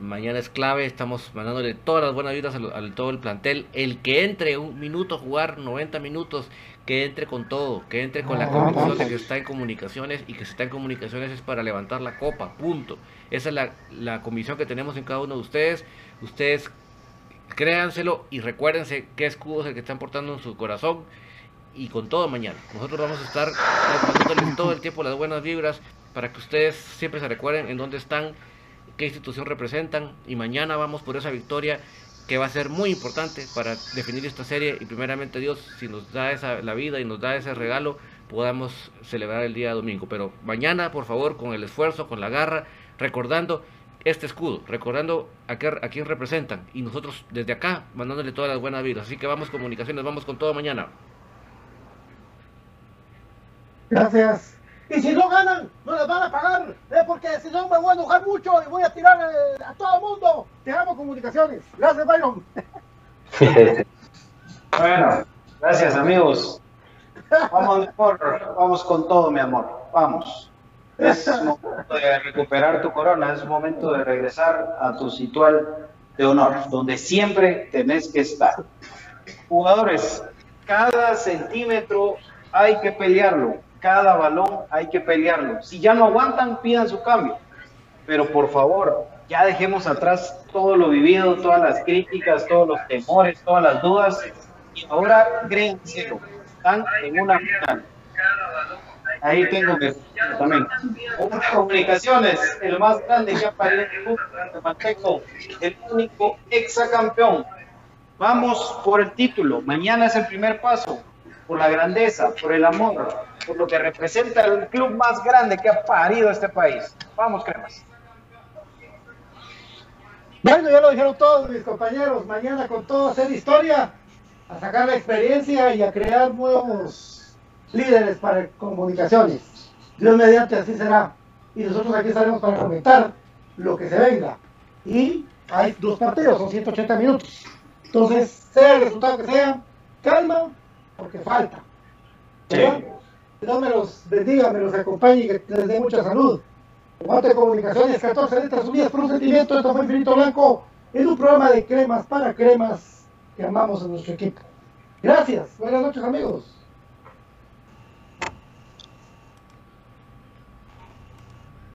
Mañana es clave, estamos mandándole todas las buenas vidas al, al todo el plantel. El que entre un minuto a jugar 90 minutos, que entre con todo, que entre con la convicción de que está en comunicaciones y que si está en comunicaciones es para levantar la copa, punto. Esa es la, la convicción que tenemos en cada uno de ustedes. Ustedes créanselo y recuérdense qué escudo es el que están portando en su corazón y con todo mañana. Nosotros vamos a estar mandándoles todo el tiempo las buenas vibras para que ustedes siempre se recuerden en dónde están, qué institución representan y mañana vamos por esa victoria que va a ser muy importante para definir esta serie y primeramente Dios si nos da esa la vida y nos da ese regalo podamos celebrar el día domingo. Pero mañana por favor con el esfuerzo con la garra recordando este escudo recordando a, qué- a quién representan y nosotros desde acá mandándole todas las buenas vidas así que vamos comunicaciones vamos con todo mañana Gracias. Y si no ganan, no les van a pagar, ¿eh? porque si no me voy a enojar mucho y voy a tirar eh, a todo el mundo. Dejamos comunicaciones. Gracias, Byron. Bueno, gracias amigos. Vamos, amor, vamos con todo, mi amor. Vamos. Es momento de recuperar tu corona, es momento de regresar a tu situal de honor, donde siempre tenés que estar. Jugadores, cada centímetro hay que pelearlo, cada balón hay que pelearlo. Si ya no aguantan, pidan su cambio. Pero por favor, ya dejemos atrás todo lo vivido, todas las críticas, todos los temores, todas las dudas. Y ahora créenselo, están en una final. Ahí tengo que también. Una comunicaciones, el más grande que ha parido el el único exacampeón. Vamos por el título. Mañana es el primer paso. Por la grandeza, por el amor, por lo que representa el club más grande que ha parido este país. Vamos, cremas. Bueno, ya lo dijeron todos mis compañeros. Mañana con todo hacer historia, a sacar la experiencia y a crear nuevos líderes para comunicaciones. Dios mediante así será. Y nosotros aquí estaremos para comentar lo que se venga. Y hay dos partidos, son 180 minutos. Entonces, sea el resultado que sea, calma, porque falta. ¿verdad? Dios me los bendiga, me los acompañe y que les dé mucha salud. Guante Comunicaciones, 14 letras unidas por un sentimiento. Esto fue Infinito Blanco en un programa de cremas para cremas que amamos a nuestro equipo. Gracias. Buenas noches, amigos.